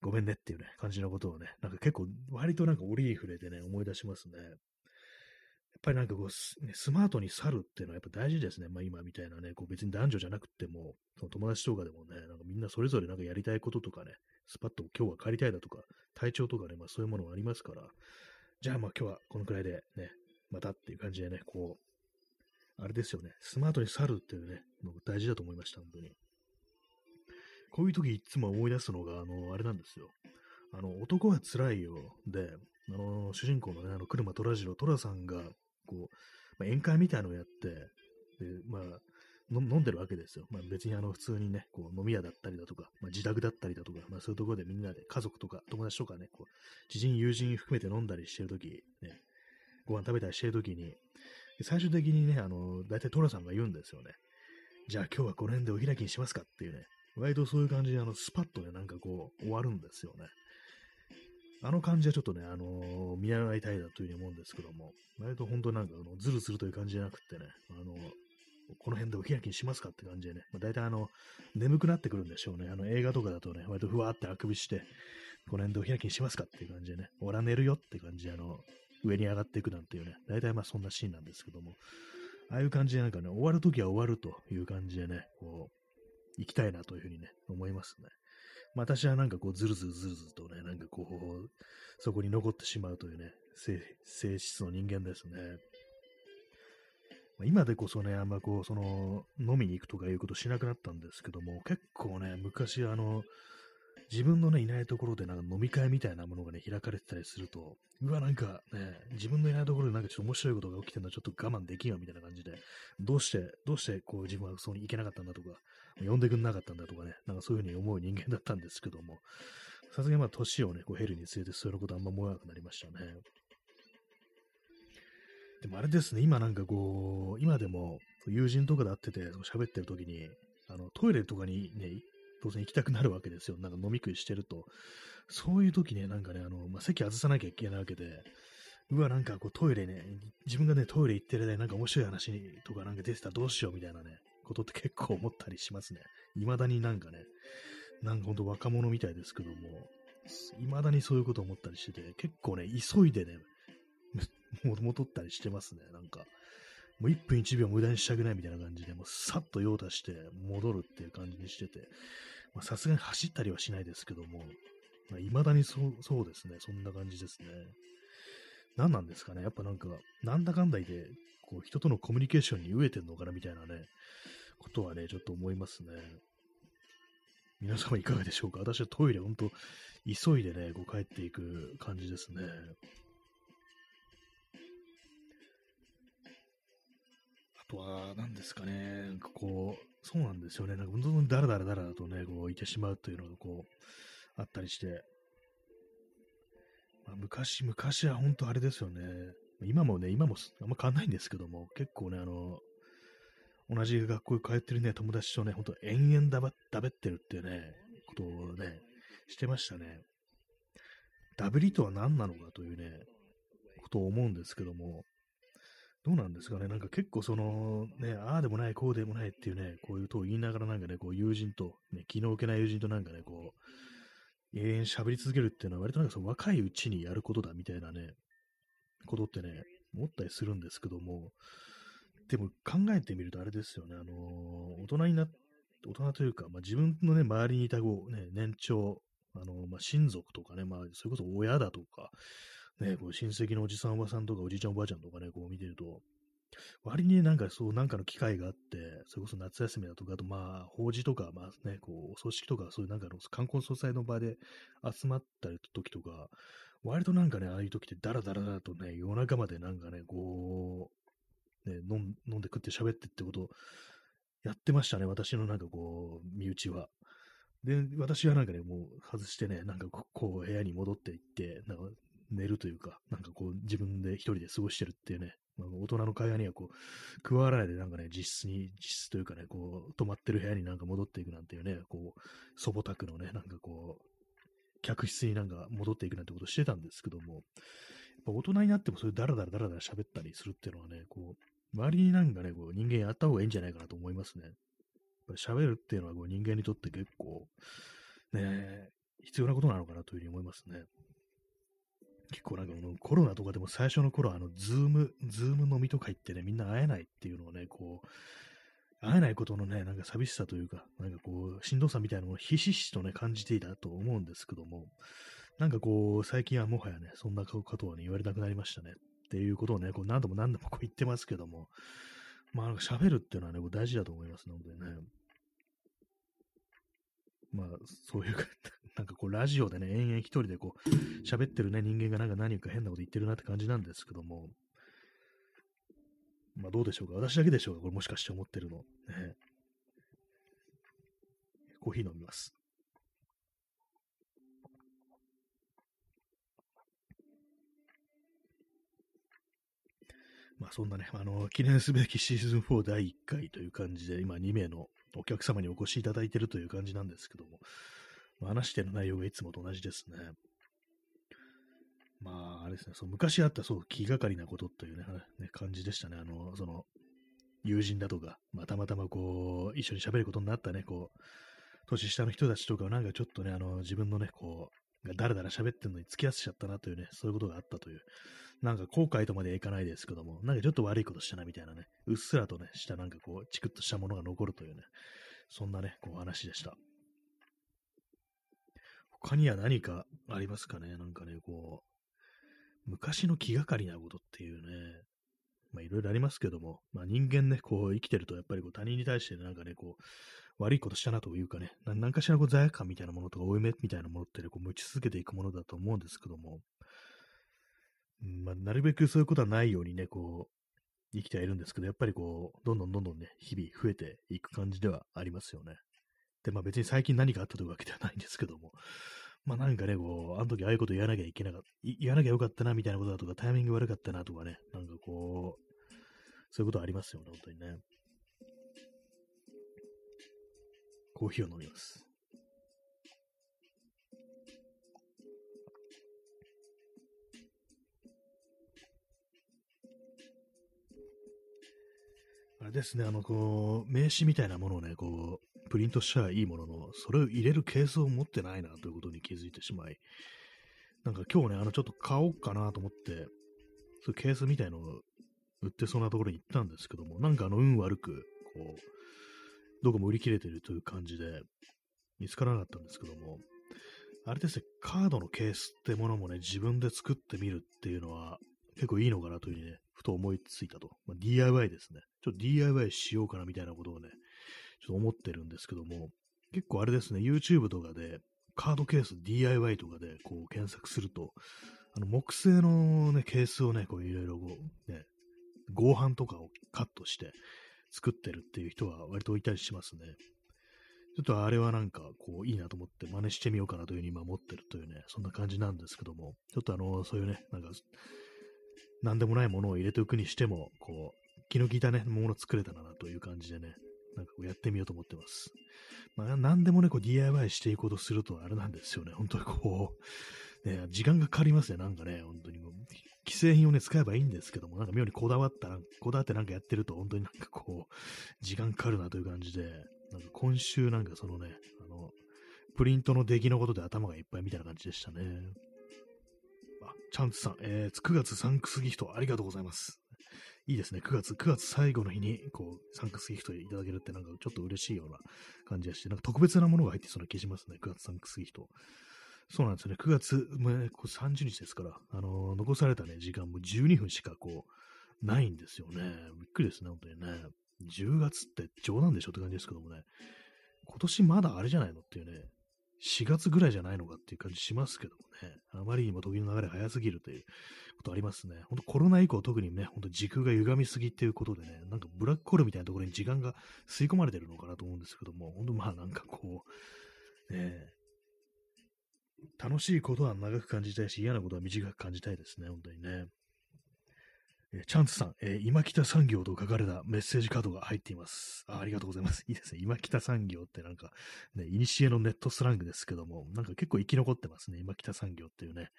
ごめんねっていうね、感じのことをね、なんか結構、割となんか折り触れてね、思い出しますね。やっぱりなんかこう、ね、スマートに去るっていうのはやっぱ大事ですね。まあ今みたいなね、こう別に男女じゃなくても、その友達とかでもね、なんかみんなそれぞれなんかやりたいこととかね、スパッと今日は帰りたいだとか、体調とかね、まあそういうものがありますから、じゃあまあ今日はこのくらいでね、またっていう感じでね、こう、あれですよね、スマートに去るっていうね、の大事だと思いました、本当に。こういう時いつも思い出すのが、あの、あれなんですよ。あの、男は辛いよ。で、あの、主人公のね、あの、車虎次郎、虎さんが、こう、まあ、宴会みたいのをやって、で、まあ、飲んでるわけですよ。まあ、別にあの普通にね、こう飲み屋だったりだとか、まあ、自宅だったりだとか、まあ、そういうところでみんなで家族とか友達とかね、こう知人、友人含めて飲んだりしてるとき、ね、ご飯食べたりしてるときに、最終的にね、あの、大体トラさんが言うんですよね。じゃあ今日はこの辺でお開きにしますかっていうね、割とそういう感じであのスパッとね、なんかこう終わるんですよね。あの感じはちょっとね、あのー、見習いたいなというふうに思うんですけども、割と本当なんかあの、ズルズルという感じじゃなくてね、あのー、この辺でお開きにしますかって感じでね、まあ、大体あの、眠くなってくるんでしょうね。あの、映画とかだとね、割とふわーってあくびして、この辺でお開きにしますかっていう感じでね、俺は寝るよって感じで、あの、上に上がっていくなんていうね、大体まあそんなシーンなんですけども、ああいう感じでなんかね、終わるときは終わるという感じでね、こう、行きたいなというふうにね、思いますね。私はなんかこう、ずるずるずるずるとね、なんかこう、そこに残ってしまうというね、性質の人間ですね。ま今でこそね、あんまこう、その、飲みに行くとかいうことしなくなったんですけども、結構ね、昔あの、自分のね、いないところでなんか飲み会みたいなものがね、開かれてたりすると、うわ、なんかね、自分のいないところでなんかちょっと面白いことが起きてるのはちょっと我慢できんよみたいな感じで、どうして、どうしてこう自分はそうに行けなかったんだとか、呼んでくんなかったんだとかね、なんかそういうふうに思う人間だったんですけども、さすがにまあ年をね、こう減るにつれてそういうことあんま思わなくなりましたね。でもあれですね、今なんかこう、今でも友人とかで会ってて喋ってる時に、あのトイレとかにね、当然行きたくなるわけですよ。なんか飲み食いしてると。そういう時ね、なんかね、あの、まあ、席外さなきゃいけないわけで、うわ、なんかこうトイレね、自分がね、トイレ行ってる間になんか面白い話とかなんか出てたらどうしようみたいなね、ことって結構思ったりしますね。未だになんかね、なんかほんと若者みたいですけども、未だにそういうこと思ったりしてて、結構ね、急いでね、戻ったりしてますね、なんか。もう1分1秒無駄にしたくないみたいな感じで、もうさっと用足して戻るっていう感じにしてて、さすがに走ったりはしないですけども、まあ、未だにそうそうですね、そんな感じですね。何なんですかね、やっぱなんか、なんだかんだいで、こう、人とのコミュニケーションに飢えてんのかなみたいなね、ことはね、ちょっと思いますね。皆様いかがでしょうか私はトイレ、ほんと、急いでね、こう帰っていく感じですね。とは、何ですかね、なんかこう、そうなんですよね。なんか、どんどんだらだらだらとね、こう、いてしまうというのが、こう、あったりして。まあ、昔、昔は本当あれですよね。今もね、今もあんま変わんないんですけども、結構ね、あの、同じ学校に通ってるね、友達とね、ほんと延々だば、だべってるっていうね、ことをね、してましたね。ダブリとは何なのかというね、ことを思うんですけども、どうなんですかね、なんか結構その、ね、ああでもない、こうでもないっていうね、こういうとを言いながらなんかね、こう友人と、ね、気の置けない友人となんかね、こう、永遠喋り続けるっていうのは割となんかその若いうちにやることだみたいなね、ことってね、思ったりするんですけども、でも考えてみるとあれですよね、あのー、大人になっ大人というか、まあ、自分のね、周りにいたこう、ね、年長、あの、まあ、親族とかね、まあ、それこそ親だとか、ね、こう親戚のおじさん、おばさんとか、おじいちゃん、おばあちゃんとかね、こう見てると、割になんかそう、なんかの機会があって、それこそ夏休みだとか、あとまあ、法事とか、まあね、こう、お葬式とか、そういうなんかの観光総裁の場で集まった時とか、割となんかね、ああいう時ってダラダラダラとね、夜中までなんかね、こう、ね、飲飲んで食って喋ってってことやってましたね、私のなんかこう、身内は。で、私はなんかね、もう外してね、なんかこう部屋に戻っていって、なんか寝るというか、なんかこう自分で一人で過ごしてるっていうね、まあ、大人の会話にはこう、加わらないでなんかね、実質に、実質というかね、こう、泊まってる部屋になんか戻っていくなんていうね、こう、祖母宅のね、なんかこう、客室になんか戻っていくなんてことしてたんですけども、やっぱ大人になってもそういうダラダラダラダラ喋ったりするっていうのはね、こう、周りになんかね、こう人間やった方がいいんじゃないかなと思いますね。やっぱり喋るっていうのはこう人間にとって結構、ね、必要なことなのかなというふうに思いますね。結構なんかコロナとかでも最初の頃あの、ズーム、ズーム飲みとか行ってね、みんな会えないっていうのをね、こう、会えないことのね、なんか寂しさというか、なんかこう、しんどさみたいなのをひしひしとね、感じていたと思うんですけども、なんかこう、最近はもはやね、そんなことはね、言われなくなりましたね。っていうことをね、こう何度も何度もこう言ってますけども、まあ、喋るっていうのはね、大事だと思いますのでね。まあ、そういうか、なんかこう、ラジオでね、延々一人でこう、喋ってるね、人間がなんか何か変なこと言ってるなって感じなんですけども、まあ、どうでしょうか。私だけでしょうか。これもしかして思ってるの。ね、コーヒー飲みます。まあそんなね、あの、記念すべきシーズン4第1回という感じで、今2名のお客様にお越しいただいているという感じなんですけども、まあ、話してる内容がいつもと同じですね。まあ、あれですね、そう昔あったそう気がかりなことというね、ね感じでしたね。あの、その、友人だとか、まあ、たまたまこう、一緒に喋ることになったね、こう、年下の人たちとかなんかちょっとね、あの、自分のね、こう、がだらだら喋ってるのに付き合わせちゃったなというね、そういうことがあったというなんか後悔とまではいかないですけども、なんかちょっと悪いことしたなみたいなね、うっすらとね、したなんかこう、チクッとしたものが残るというね、そんなね、こう話でした。他には何かありますかね？なんかね、こう、昔の気がかりなことっていうね、まあいろいろありますけども、まあ人間ね、こう生きてるとやっぱりこう他人に対してなんかね、こう、悪いことしたなというかね、何かしらこう罪悪感みたいなものとか、負い目みたいなものってね、こう、持ち続けていくものだと思うんですけども、まあ、なるべくそういうことはないようにね、こう、生きてはいるんですけど、やっぱりこう、どんどんどんどんね、日々増えていく感じではありますよね。で、まあ別に最近何かあったというわけではないんですけども、まあなんかね、こう、あの時ああいうこと言わなきゃいけなかった、言わなきゃよかったなみたいなことだとか、タイミング悪かったなとかね、なんかこう、そういうことありますよね、本当にね。コーヒーを飲みます。あれですね、あの、こう、名刺みたいなものをね、こう、プリントしたらいいものの、それを入れるケースを持ってないなということに気づいてしまい、なんか今日ね、あの、ちょっと買おうかなと思って、そういうケースみたいのを売ってそうなところに行ったんですけども、なんかあの、運悪く、こう、どこも売り切れてるという感じで、見つからなかったんですけども、あれですね、カードのケースってものもね、自分で作ってみるっていうのは結構いいのかなというふうにね、ふと思いついたと。まあ、DIY ですね。ちょっと DIY しようかなみたいなことをね、ちょっと思ってるんですけども、結構あれですね、YouTube とかで、カードケース DIY とかでこう検索すると、あの木製のね、ケースをね、こういろいろこう、ね、合板とかをカットして作ってるっていう人は割といたりしますね。ちょっとあれはなんか、こう、いいなと思って真似してみようかなというふうに今思ってるというね、そんな感じなんですけども、ちょっとあの、そういうね、なんか、なんでもないものを入れておくにしても、こう、気の利いたね、もの作れたらなという感じでね、なんかこうやってみようと思ってます。まあ、なんでもね、こう DIY していこうとするとあれなんですよね、本当にこう、ね、時間がかかりますね、なんかね、本当にもう、既製品をね、使えばいいんですけども、なんか妙にこだわったら、こだわってなんかやってると、本当になんかこう、時間かかるなという感じで、なんか今週なんかそのね、あの、プリントの出来のことで頭がいっぱいみたいな感じでしたね。チャンツさん、えー、9月サンクスギフトありがとうございます。いいですね。9月、9月最後の日に、こう、サンクスギフトいただけるってなんかちょっと嬉しいような感じがして、なんか特別なものが入ってそうな気しますね。9月サンクスギフト。そうなんですよね。9月、まあ、こう30日ですから、あのー、残されたね、時間も12分しかこう、ないんですよね。びっくりですね、本当にね。10月って冗談でしょって感じですけどもね、今年まだあれじゃないのっていうね、4月ぐらいじゃないのかっていう感じしますけどもね、あまりにも時の流れ早すぎるということありますね。ほんとコロナ以降特にね、ほんと時空が歪みすぎっていうことでね、なんかブラックホールみたいなところに時間が吸い込まれてるのかなと思うんですけども、ほんとまあなんかこう、ね楽しいことは長く感じたいし、嫌なことは短く感じたいですね、本当にね。チャンツさん、えー、今北産業と書かれたメッセージカードが入っていますあ。ありがとうございます。いいですね。今北産業ってなんか、ね、いにしえのネットスラングですけども、なんか結構生き残ってますね。今北産業っていうね。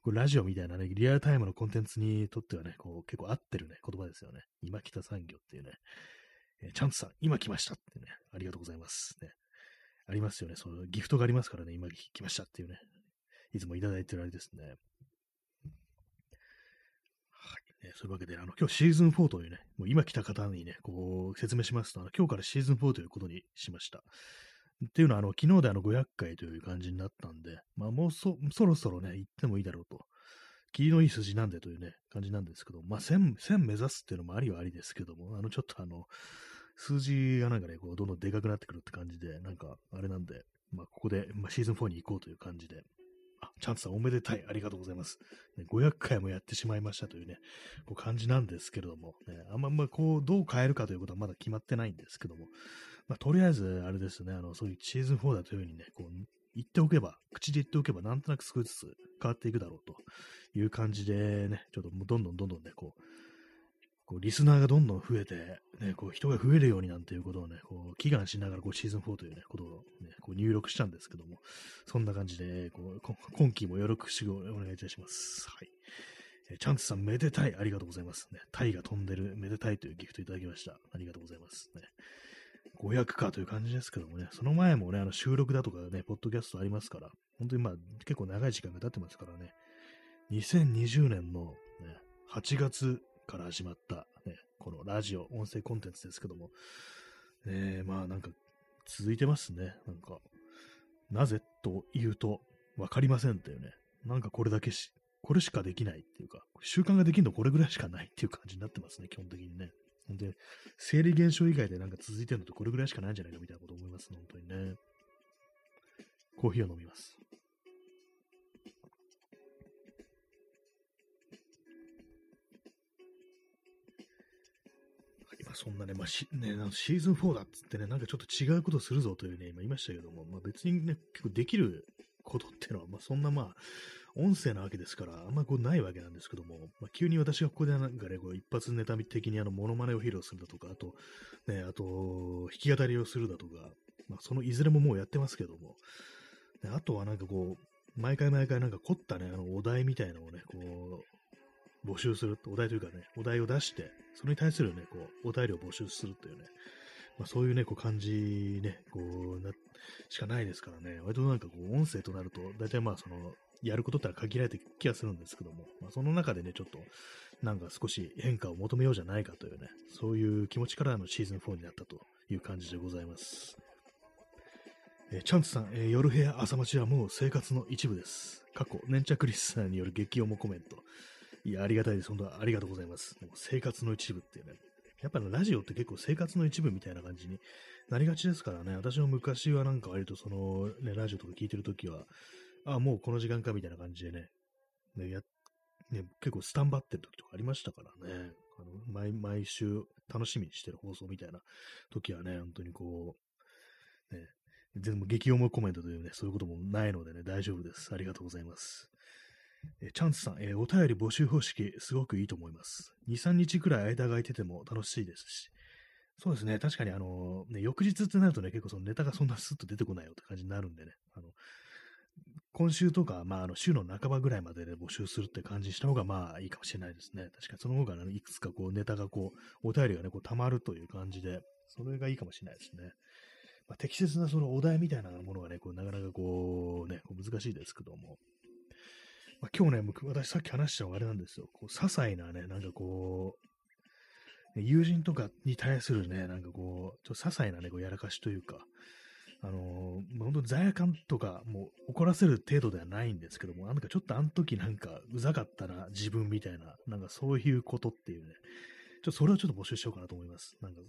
これラジオみたいなね、リアルタイムのコンテンツにとってはね、こう結構合ってるね、言葉ですよね。今北産業っていうね。えー、チャンツさん、今来ましたってね。ありがとうございます。ね。ありますよね。そのギフトがありますからね、今来ましたっていうね。いつもいただいてるあれですね。えそういうわけで、あの、今日シーズン4というね、もう今来た方にね、こう、説明しますと、あの今日からシーズン4ということにしました。っていうのは、あの、昨日であの500回という感じになったんで、まあもうそ、そろそろね、行ってもいいだろうと。霧のいい筋なんでというね、感じなんですけど、まあ1000、1000目指すっていうのもありはありですけども、あの、ちょっとあの、数字がなんかね、こう、どんどんでかくなってくるって感じで、なんか、あれなんで、まあ、ここで、まあ、シーズン4に行こうという感じで、チャンツさんおめでたい。ありがとうございます。ね、500回もやってしまいましたというね、こう感じなんですけれども、ね、あんま、まこう、どう変えるかということはまだ決まってないんですけども、まあ、とりあえず、あれですね、あの、そういうシーズン4だというふうにね、こう、言っておけば、口で言っておけば、なんとなく少しずつ変わっていくだろうという感じでね、ちょっともうどんどんどんどんね、こう、こうリスナーがどんどん増えて、ね、こう人が増えるようになんていうことをね、こう祈願しながらこうシーズン4というね、ことを、ね、こう入力したんですけども、そんな感じで、こう今期もよろしくお願いいたします。はい。えチャンツさん、めでたい。ありがとうございます。ね、タイが飛んでる、めでたいというギフトいただきました。ありがとうございます。ね、500かという感じですけどもね、その前もね、あの収録だとかね、ポッドキャストありますから、本当にまあ結構長い時間が経ってますからね、2020年の、ね、8月から始まった、ね、このラジオ、音声コンテンツですけども、えー、まあなんか続いてますね。なんか、なぜと言うと分かりませんっていうね。なんかこれだけし、これしかできないっていうか、習慣ができるのこれぐらいしかないっていう感じになってますね、基本的にね。で、生理現象以外でなんか続いてるのとこれぐらいしかないんじゃないかみたいなこと思いますね、本当にね。コーヒーを飲みます。そんなね、まあしね、シーズン4だっつってね、なんかちょっと違うことするぞというね、今言いましたけども、まあ、別にね、結構できることっていうのは、まあ、そんなまあ、音声なわけですから、あんまこうないわけなんですけども、まあ、急に私がここでなんかね、こう一発ネタ的にあの、モノマネを披露するだとか、あと、ね、あと、弾き語りをするだとか、まあ、そのいずれももうやってますけども、あとはなんかこう、毎回毎回なんか凝ったね、あの、お題みたいなのをね、こう、募集する、お題というかね、お題を出して、それに対するね、こう、お便りを募集するというね、まあ、そういうね、こう感じね、こうな、しかないですからね、割となんかこう、音声となると、大体まあその、やることってのは限られてる気がするんですけども、まあ、その中でね、ちょっと、なんか少し変化を求めようじゃないかというね、そういう気持ちからのシーズン4になったという感じでございます。えー、チャンツさん、えー、夜部屋朝待ちはもう生活の一部です。過去、粘着リスナーによる激重コメント。いや、ありがたいです。本当はありがとうございます。生活の一部っていうね。やっぱラジオって結構生活の一部みたいな感じになりがちですからね。私も昔はなんか割とその、ね、ラジオとか聞いてるときは、あ、もうこの時間かみたいな感じでね、ねやね結構スタンバってる時とかありましたからね。あの毎毎週楽しみにしてる放送みたいな時はね、本当にこう、ね、全部激重コメントというね、そういうこともないのでね、大丈夫です。ありがとうございます。えチャンスさん、え、お便り募集方式、すごくいいと思います。2、3日くらい間が空いてても楽しいですし。そうですね、確かにあの、ね、翌日ってなるとね、結構そのネタがそんなスッと出てこないよって感じになるんでね、あの、今週とか、まあ、あの、週の半ばぐらいまでで、募集するって感じにした方が、まあ、いいかもしれないですね。確かにその方が、ね、いくつかこう、ネタがこう、お便りがね、こう、溜まるという感じで、それがいいかもしれないですね。まあ、適切なそのお題みたいなものがね、こうなかなかこうね、こう難しいですけども、まあ、今日ね、僕私さっき話したのがあれなんですよ。こう些細なね、なんかこう、友人とかに対するね、なんかこう、ちょっと些細なね、こうやらかしというか、あのー、本当罪悪感とか、もう怒らせる程度ではないんですけども、なんかちょっとあの時なんかうざかったな、自分みたいな、なんかそういうことっていうね、ちょっとそれをちょっと募集しようかなと思います。なんか、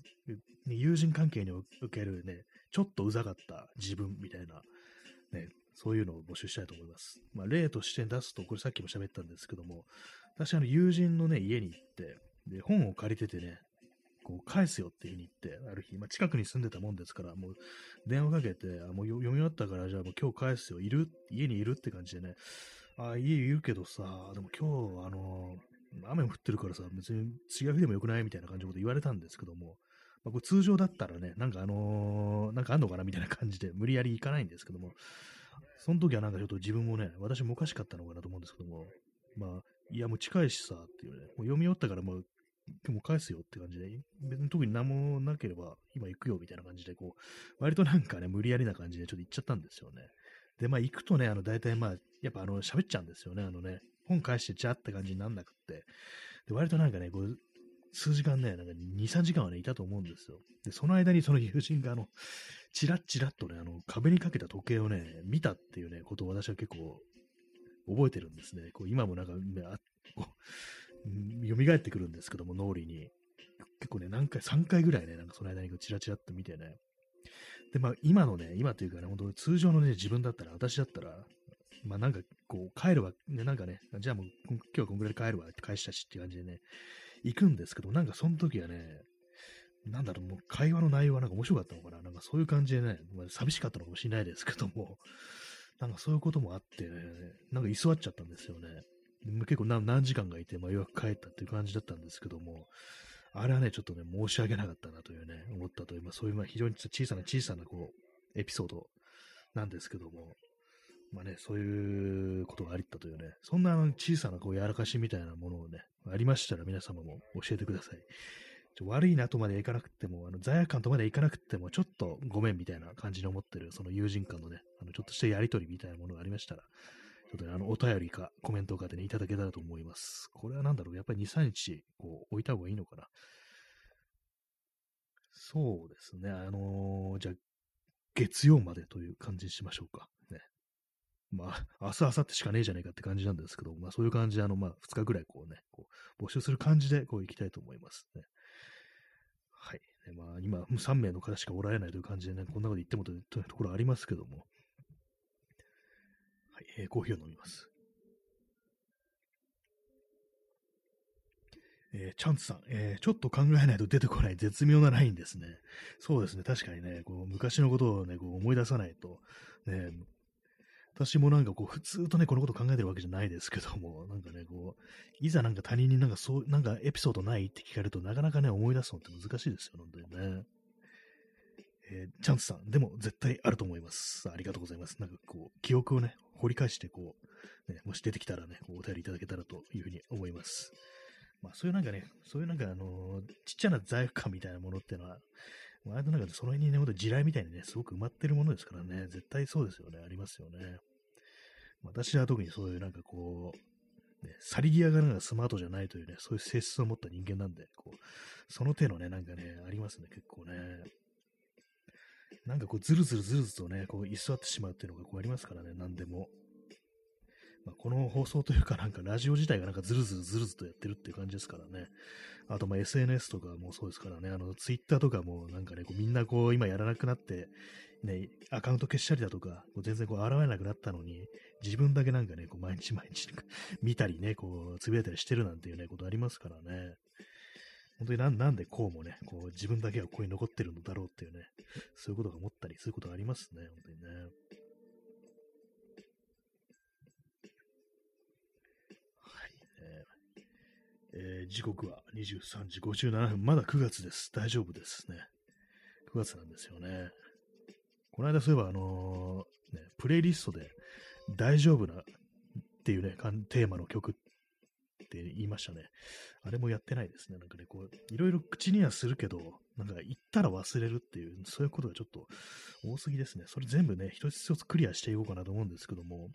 友人関係におけるね、ちょっとうざかった自分みたいな、ね、そういうのを募集したいと思います。まあ、例として出すと、これさっきも喋ったんですけども、私、あの、友人のね、家に行って、で、本を借りててね、こう、返すよっていう風に言って、ある日、まあ、近くに住んでたもんですから、もう、電話かけて、あもう読み終わったから、じゃあもう今日返すよ、いる？家にいるって感じでね、あ、家いるけどさ、でも今日、あの雨も降ってるからさ、別に違う日でもよくないみたいな感じのこと言われたんですけども、まあ、これ通常だったらね、なんかあのー、なんかあんのかなみたいな感じで無理やり行かないんですけども、その時はなんかちょっと自分もね、私もおかしかったのかなと思うんですけども、まあ、いやもう近いしさっていうね、もう読み終わったからもう、今日も返すよって感じで、別に特に何もなければ今行くよみたいな感じで、こう、割となんかね、無理やりな感じでちょっと行っちゃったんですよね。で、まあ行くとね、あの、大体まあ、やっぱあの、喋っちゃうんですよね、あのね、本返してじゃって感じになんなくって。で、割となんかね、こう、数時間ね、なんか2、3時間はね、いたと思うんですよ。で、その間にその友人が、あの、チラッチラッとね、あの、壁にかけた時計をね、見たっていうね、ことを私は結構覚えてるんですね。こう今もなんか、あこう、蘇ってくるんですけども、脳裏に。結構ね、何回、3回ぐらいね、なんかその間にチラチラっと見てね。で、まあ、今のね、今というかね、本当通常のね、自分だったら、私だったら、まあなんかこう帰るわ、ね、なんかね、じゃあもう今日はこんぐらいで帰るわって返したしっていう感じでね、行くんですけど、なんかその時はね、なんだろう、もう会話の内容はなんか面白かったのかななんかそういう感じでね、まあ、寂しかったのかもしれないですけども、なんかそういうこともあってね、なんか居座っちゃったんですよね。結構何時間がいて、まあ、ようやく帰ったっていう感じだったんですけども、あれはね、ちょっとね、申し訳なかったなというね、思ったという、まあ、そういう、まあ、非常に小さな小さな、こう、エピソードなんですけども、まあね、そういうことがありったというね、そんな小さなこうやらかしみたいなものをね、ありましたら皆様も教えてください。ちょ悪いなとまでいかなくても、あの罪悪感とまでいかなくても、ちょっとごめんみたいな感じに思ってる、その友人間のね、あのちょっとしたやりとりみたいなものがありましたら、ちょっとね、あの、お便りかコメントかでね、いただけたらと思います。これは何だろう、やっぱり2、3日、こう、置いた方がいいのかな。そうですね、あのー、じゃあ、月曜までという感じにしましょうか。まあ、明日、明後日しかねえじゃねえかって感じなんですけど、まあそういう感じで、あの、まあ2日ぐらいこうね、こう募集する感じでこう行きたいと思いますね。はい。まあ今、3名の方しかおられないという感じでね、こんなこと言ってもというところありますけども。はい、えー、コーヒーを飲みます。えー、チャンツさん、えー、ちょっと考えないと出てこない絶妙なラインですね。そうですね、確かにね、こう昔のことをね、こう思い出さないと、ね、私もなんかこう、普通とね、このこと考えてるわけじゃないですけども、なんかね、こう、いざなんか他人になんかそう、なんかエピソードないって聞かれるとなかなかね、思い出すのって難しいですよ、本当にね。えー、チャンスさん、でも絶対あると思います。ありがとうございます。なんかこう、記憶をね、掘り返してこう、ね、もし出てきたらね、お便りいただけたらというふうに思います。まあ、そういうなんかね、そういうなんかあのー、ちっちゃな罪悪感みたいなものっていうのは、割となんかその辺にね、ほんと地雷みたいにね、すごく埋まってるものですからね、絶対そうですよね、ありますよね。私は特にそういうなんかこう、ね、去り際がなんかスマートじゃないというね、そういう性質を持った人間なんで、こう、その手のね、なんかね、ありますね、結構ね。なんかこう、ずるずるずるずるとね、こう、居座ってしまうっていうのがこうありますからね、何でも。まあ、この放送というか、なんかラジオ自体がなんかずるずるずるずとやってるっていう感じですからね。あと、ま SNS とかもそうですからね、あの、ツイッターとかもなんかね、こうみんなこう、今やらなくなって、ね、アカウント消したりだとか、こう全然こう現れなくなったのに、自分だけなんかね、こう毎日毎日見たりね、こう、つぶやいたりしてるなんていうね、ことありますからね。本当になんなんでこうもね、こう自分だけはここに残ってるのだろうっていうね、そういうことが思ったりすることがありますね、本当にね。えー、時刻は23時57分。まだ9月です。大丈夫ですね。9月なんですよね。この間そういえば、あのー、ね、プレイリストで大丈夫なっていうね、テーマの曲って言いましたね。あれもやってないですね。なんかね、こう、いろいろ口にはするけど、なんか言ったら忘れるっていう、そういうことがちょっと多すぎですね。それ全部ね、一つ一つクリアしていこうかなと思うんですけども、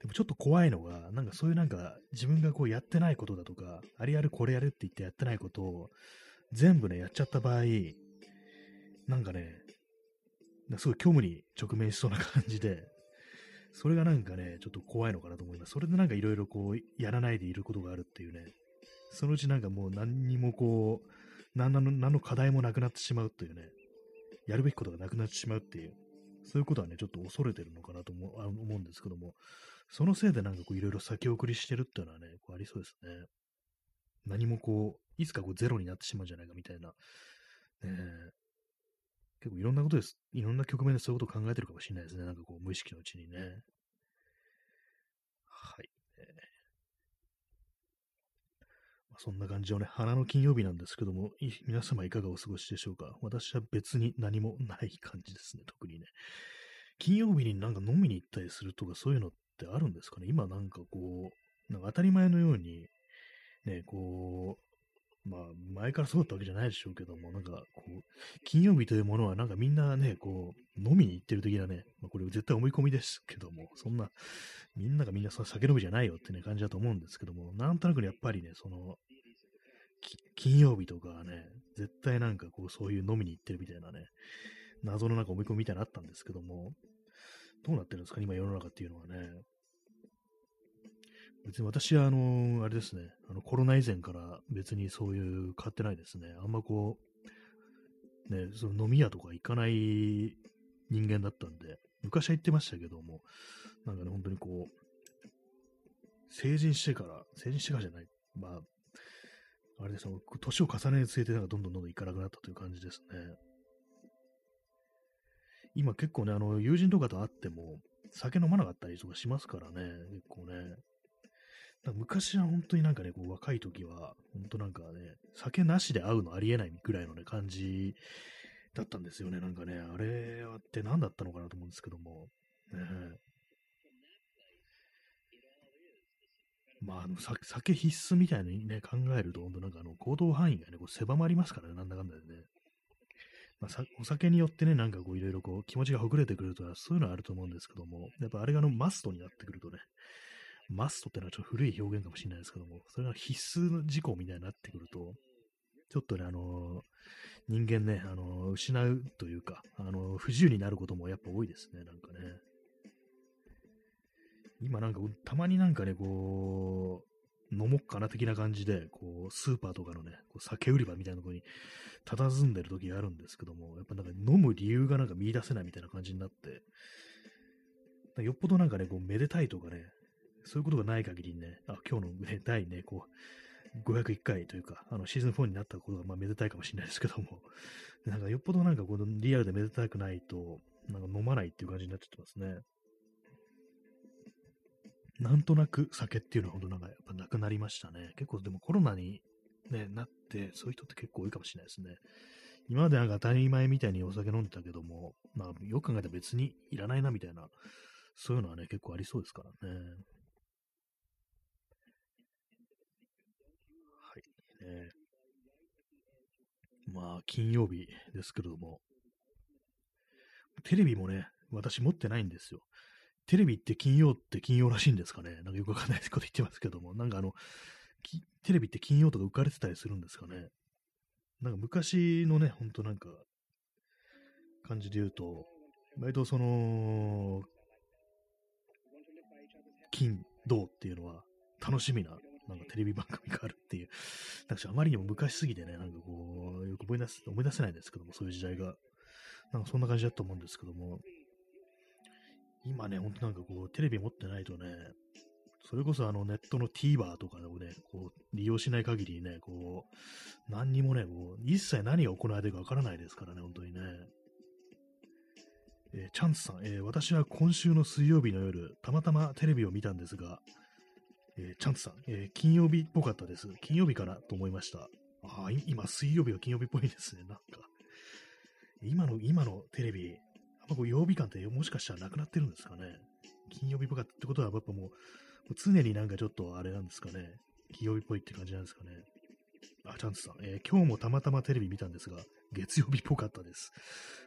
でもちょっと怖いのが、なんかそういうなんか自分がこうやってないことだとか、あれやるこれやるって言ってやってないことを全部ね、やっちゃった場合、なんかね、すごい虚無に直面しそうな感じで、それがなんかね、ちょっと怖いのかなと思います。それでなんかいろいろこう、やらないでいることがあるっていうね、そのうちなんかもう何にもこう、何の何の課題もなくなってしまうというね、やるべきことがなくなってしまうっていう、そういうことはね、ちょっと恐れてるのかなと思うんですけども、そのせいでなんかこういろいろ先送りしてるっていうのはね、こうありそうですね。何もこう、いつかこうゼロになってしまうんじゃないかみたいな。ね、結構いろんなことです。いろんな局面でそういうことを考えてるかもしれないですね。なんかこう無意識のうちにね。はい。えまあ、そんな感じのね、花の金曜日なんですけども、皆様いかがお過ごしでしょうか？私は別に何もない感じですね、特にね。金曜日になんか飲みに行ったりするとかそういうのっってあるんですかね。今なんかこう、なんか当たり前のように、ね、こう、まあ、前からそうだったわけじゃないでしょうけども、なんか、こう、金曜日というものは、なんかみんなね、こう、飲みに行ってる的なね、まあ、これ絶対思い込みですけども、そんな、みんながみんな酒飲みじゃないよってね、感じだと思うんですけども、なんとなくねやっぱりね、その、金曜日とかはね、絶対なんかこう、そういう飲みに行ってるみたいなね、謎のなんか思い込みみたいなのあったんですけども、どうなってるんですか、今世の中っていうのはね。別に私は、あの、あれですね、あのコロナ以前から別にそういう買ってないですね。あんまこう、ね、その飲み屋とか行かない人間だったんで、昔は行ってましたけども、なんかね、本当にこう、成人してから、成人してからじゃない、まあ、あれですね、年を重ねにつれて、なんかどんどんどんどん行かなくなったという感じですね。今結構ね、あの、友人とかと会っても、酒飲まなかったりとかしますからね、結構ね。昔は本当になんかね、こう若い時は、本当なんかね、酒なしで会うのありえないぐらいのね、感じだったんですよね。なんかね、あれって何だったのかなと思うんですけども。ね、まあ、あの酒必須みたいにね、考えると、本当なんかあの、行動範囲がね、こう狭まりますからね、なんだかんだでね。まあ、お酒によってね、なんかこういろいろこう気持ちがほぐれてくるとか、そういうのはあると思うんですけども、やっぱあれがあのマストになってくるとね、マストってのはちょっと古い表現かもしれないですけども、それが必須の事項みたいになってくると、ちょっとね、あのー、人間ね、あのー、失うというか、あのー、不自由になることもやっぱ多いですね、なんかね。今なんか、たまになんかね、こう飲もっかな的な感じで、こう、スーパーとかのね、こう酒売り場みたいなとこに佇んでる時があるんですけども、やっぱなんか飲む理由がなんか見出せないみたいな感じになって、よっぽどなんかね、こう、めでたいとかね、そういうことがない限りね、あ、今日のね、第ね、こう、501回というか、あの、シーズン4になったことが、まあ、めでたいかもしれないですけども、なんかよっぽどなんかこのリアルでめでたくないと、なんか飲まないっていう感じになっちゃってますね。なんとなく酒っていうのは本当なんかやっぱなくなりましたね。結構でもコロナに、ね、なって、そういう人って結構多いかもしれないですね。今までなんか当たり前みたいにお酒飲んでたけども、まあよく考えたら別にいらないなみたいな、そういうのはね、結構ありそうですからね。はい。ね、まあ、金曜日ですけれども、テレビもね、私持ってないんですよ。テレビって金曜って金曜らしいんですかね？なんかよくわかんないこと言ってますけども、なんかあの、テレビって金曜とか浮かれてたりするんですかね？なんか昔のね、ほんとなんか、感じで言うと、割とその、金、銅っていうのは楽しみな、なんかテレビ番組があるっていう、なんかあまりにも昔すぎてね、なんかこう、よく思い出す、思い出せないですけども、そういう時代が。なんかそんな感じだと思うんですけども、今ね、ほんとなんかこう、テレビ持ってないとね、それこそあのネットの TVer とかでもね、こう、利用しない限りね、こう、何にもね、こう、一切何が行われてるかわからないですからね、本当にね。えー、チャンスさん、えー、私は今週の水曜日の夜、たまたまテレビを見たんですが、えー、チャンスさん、え金曜日っぽかったです。金曜日かなと思いました。ああ、今、水曜日は金曜日っぽいですね、なんか。今の、今のテレビ、あこう曜日感ってもしかしたらなくなってるんですかね。金曜日っぽかったってことは、やっぱもう、常になんかちょっとあれなんですかね。金曜日っぽいって感じなんですかね。あ、チャンスさん、えー、今日もたまたまテレビ見たんですが、月曜日っぽかったです。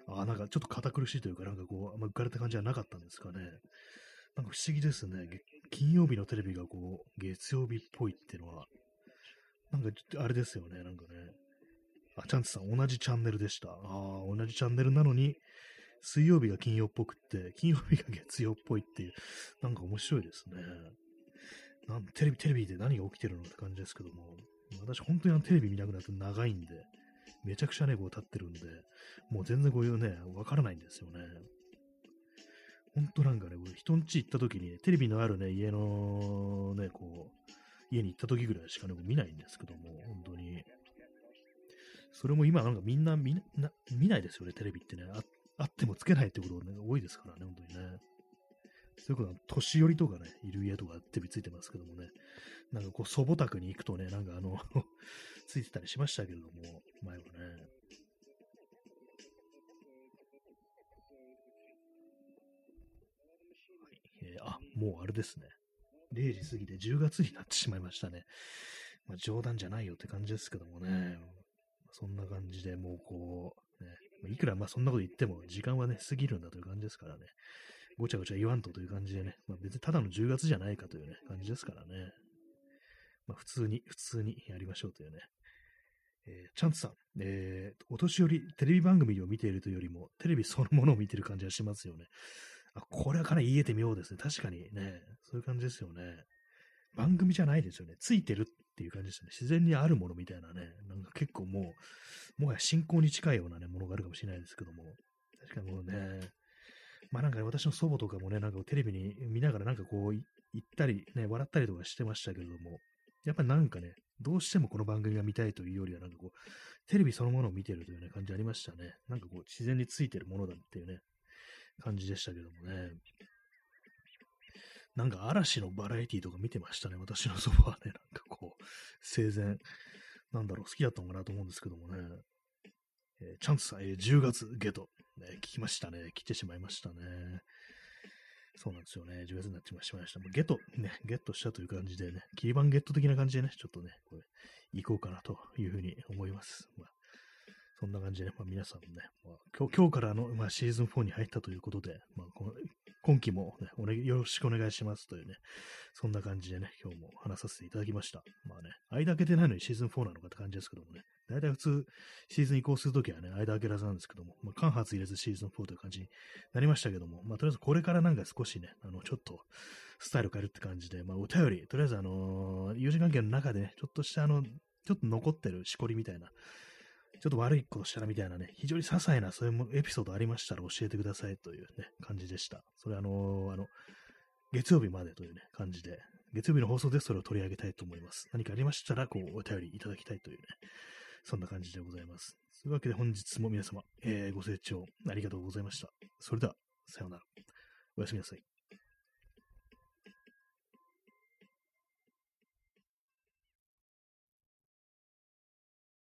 あ、なんかちょっと堅苦しいというか、なんかこう、あんま浮かれた感じはなかったんですかね。なんか不思議ですね。金曜日のテレビがこう、月曜日っぽいっていうのは、なんかあれですよね、なんかね。あ、チャンツさん、同じチャンネルでした。ああ、同じチャンネルなのに、水曜日が金曜っぽくって、金曜日が月曜っぽいっていう、なんか面白いですね。なんテレビ、テレビで何が起きてるのって感じですけども、私本当にあのテレビ見なくなって長いんで、めちゃくちゃね、こう立ってるんで、もう全然こういうね、わからないんですよね。ほんとなんかね、人ん家行った時に、テレビのあるね、家のね、こう、家に行った時ぐらいしかね、見ないんですけども、本当に。それも今なんかみんな見な見ないですよね、テレビってね。ああってもつけないってことが、ね、多いですからね、本当にね。そういうことは、年寄りとかね、いる家とかテレビついてますけどもね。なんかこう、祖母宅に行くとね、なんかあの ついてたりしましたけれども、前はね。はいえー、あ、もうあれですね。0時過ぎて10月になってしまいましたね。まあ、冗談じゃないよって感じですけどもね。そんな感じでもうこう、ね、いくらまあそんなこと言っても時間はね、過ぎるんだという感じですからね。ごちゃごちゃ言わんとという感じでね、まあ、別にただの10月じゃないかというね、感じですからね。まあ、普通に、普通にやりましょうというね。えー、チャンツさん、えー、お年寄り、テレビ番組を見ているというよりも、テレビそのものを見てる感じがしますよね。あ、これはかなり言えてみようですね。確かにね、そういう感じですよね。番組じゃないですよね。ついてるっていう感じですよね。自然にあるものみたいなね。なんか結構もう、もはや信仰に近いようなね、ものがあるかもしれないですけども。確かにもうね、まあなんか、ね、私の祖母とかもね、なんかテレビに見ながらなんかこう、行ったりね、笑ったりとかしてましたけれども、やっぱりなんかね、どうしてもこの番組が見たいというよりは、なんかこう、テレビそのものを見てるというね、感じありましたね。なんかこう、自然についてるものだっていうね、感じでしたけどもね。なんか嵐のバラエティとか見てましたね、私の祖母はね、なんかこう、生前、なんだろう、好きだったのかなと思うんですけどもね。えー、チャンスさん、えー、10月ゲト、ね、聞きましたね。来てしまいましたね。そうなんですよね。10月になってしまいました。もうゲット、ね、ゲットしたという感じでね、キーバンゲット的な感じでね、ちょっとね、これ、行こうかなというふうに思います。まあ、そんな感じで、ねまあ、皆さんもね、まあ、今日今日からの、まあ、シーズン4に入ったということで、まあ、この今期も、ね、おね、よろしくお願いしますというね、そんな感じでね、今日も話させていただきました。まあね、間開けてないのにシーズン4なのかって感じですけどもね、大体普通、シーズン移行するときはね、間開けらずなんですけども、まあ、間髪入れずシーズン4という感じになりましたけども、まあ、とりあえずこれからなんか少しね、あの、ちょっと、スタイル変えるって感じで、まあ、お便り、とりあえずあのー、友人関係の中でね、ちょっとしたあの、ちょっと残ってるしこりみたいな、ちょっと悪いことしたらみたいなね、非常に些細なそういうエピソードありましたら教えてくださいというね、感じでした。それあのー、あの、月曜日までというね、感じで、月曜日の放送でそれを取り上げたいと思います。何かありましたら、こう、お便りいただきたいというね、そんな感じでございます。というわけで本日も皆様、えー、ご清聴ありがとうございました。それでは、さようなら。おやすみなさい。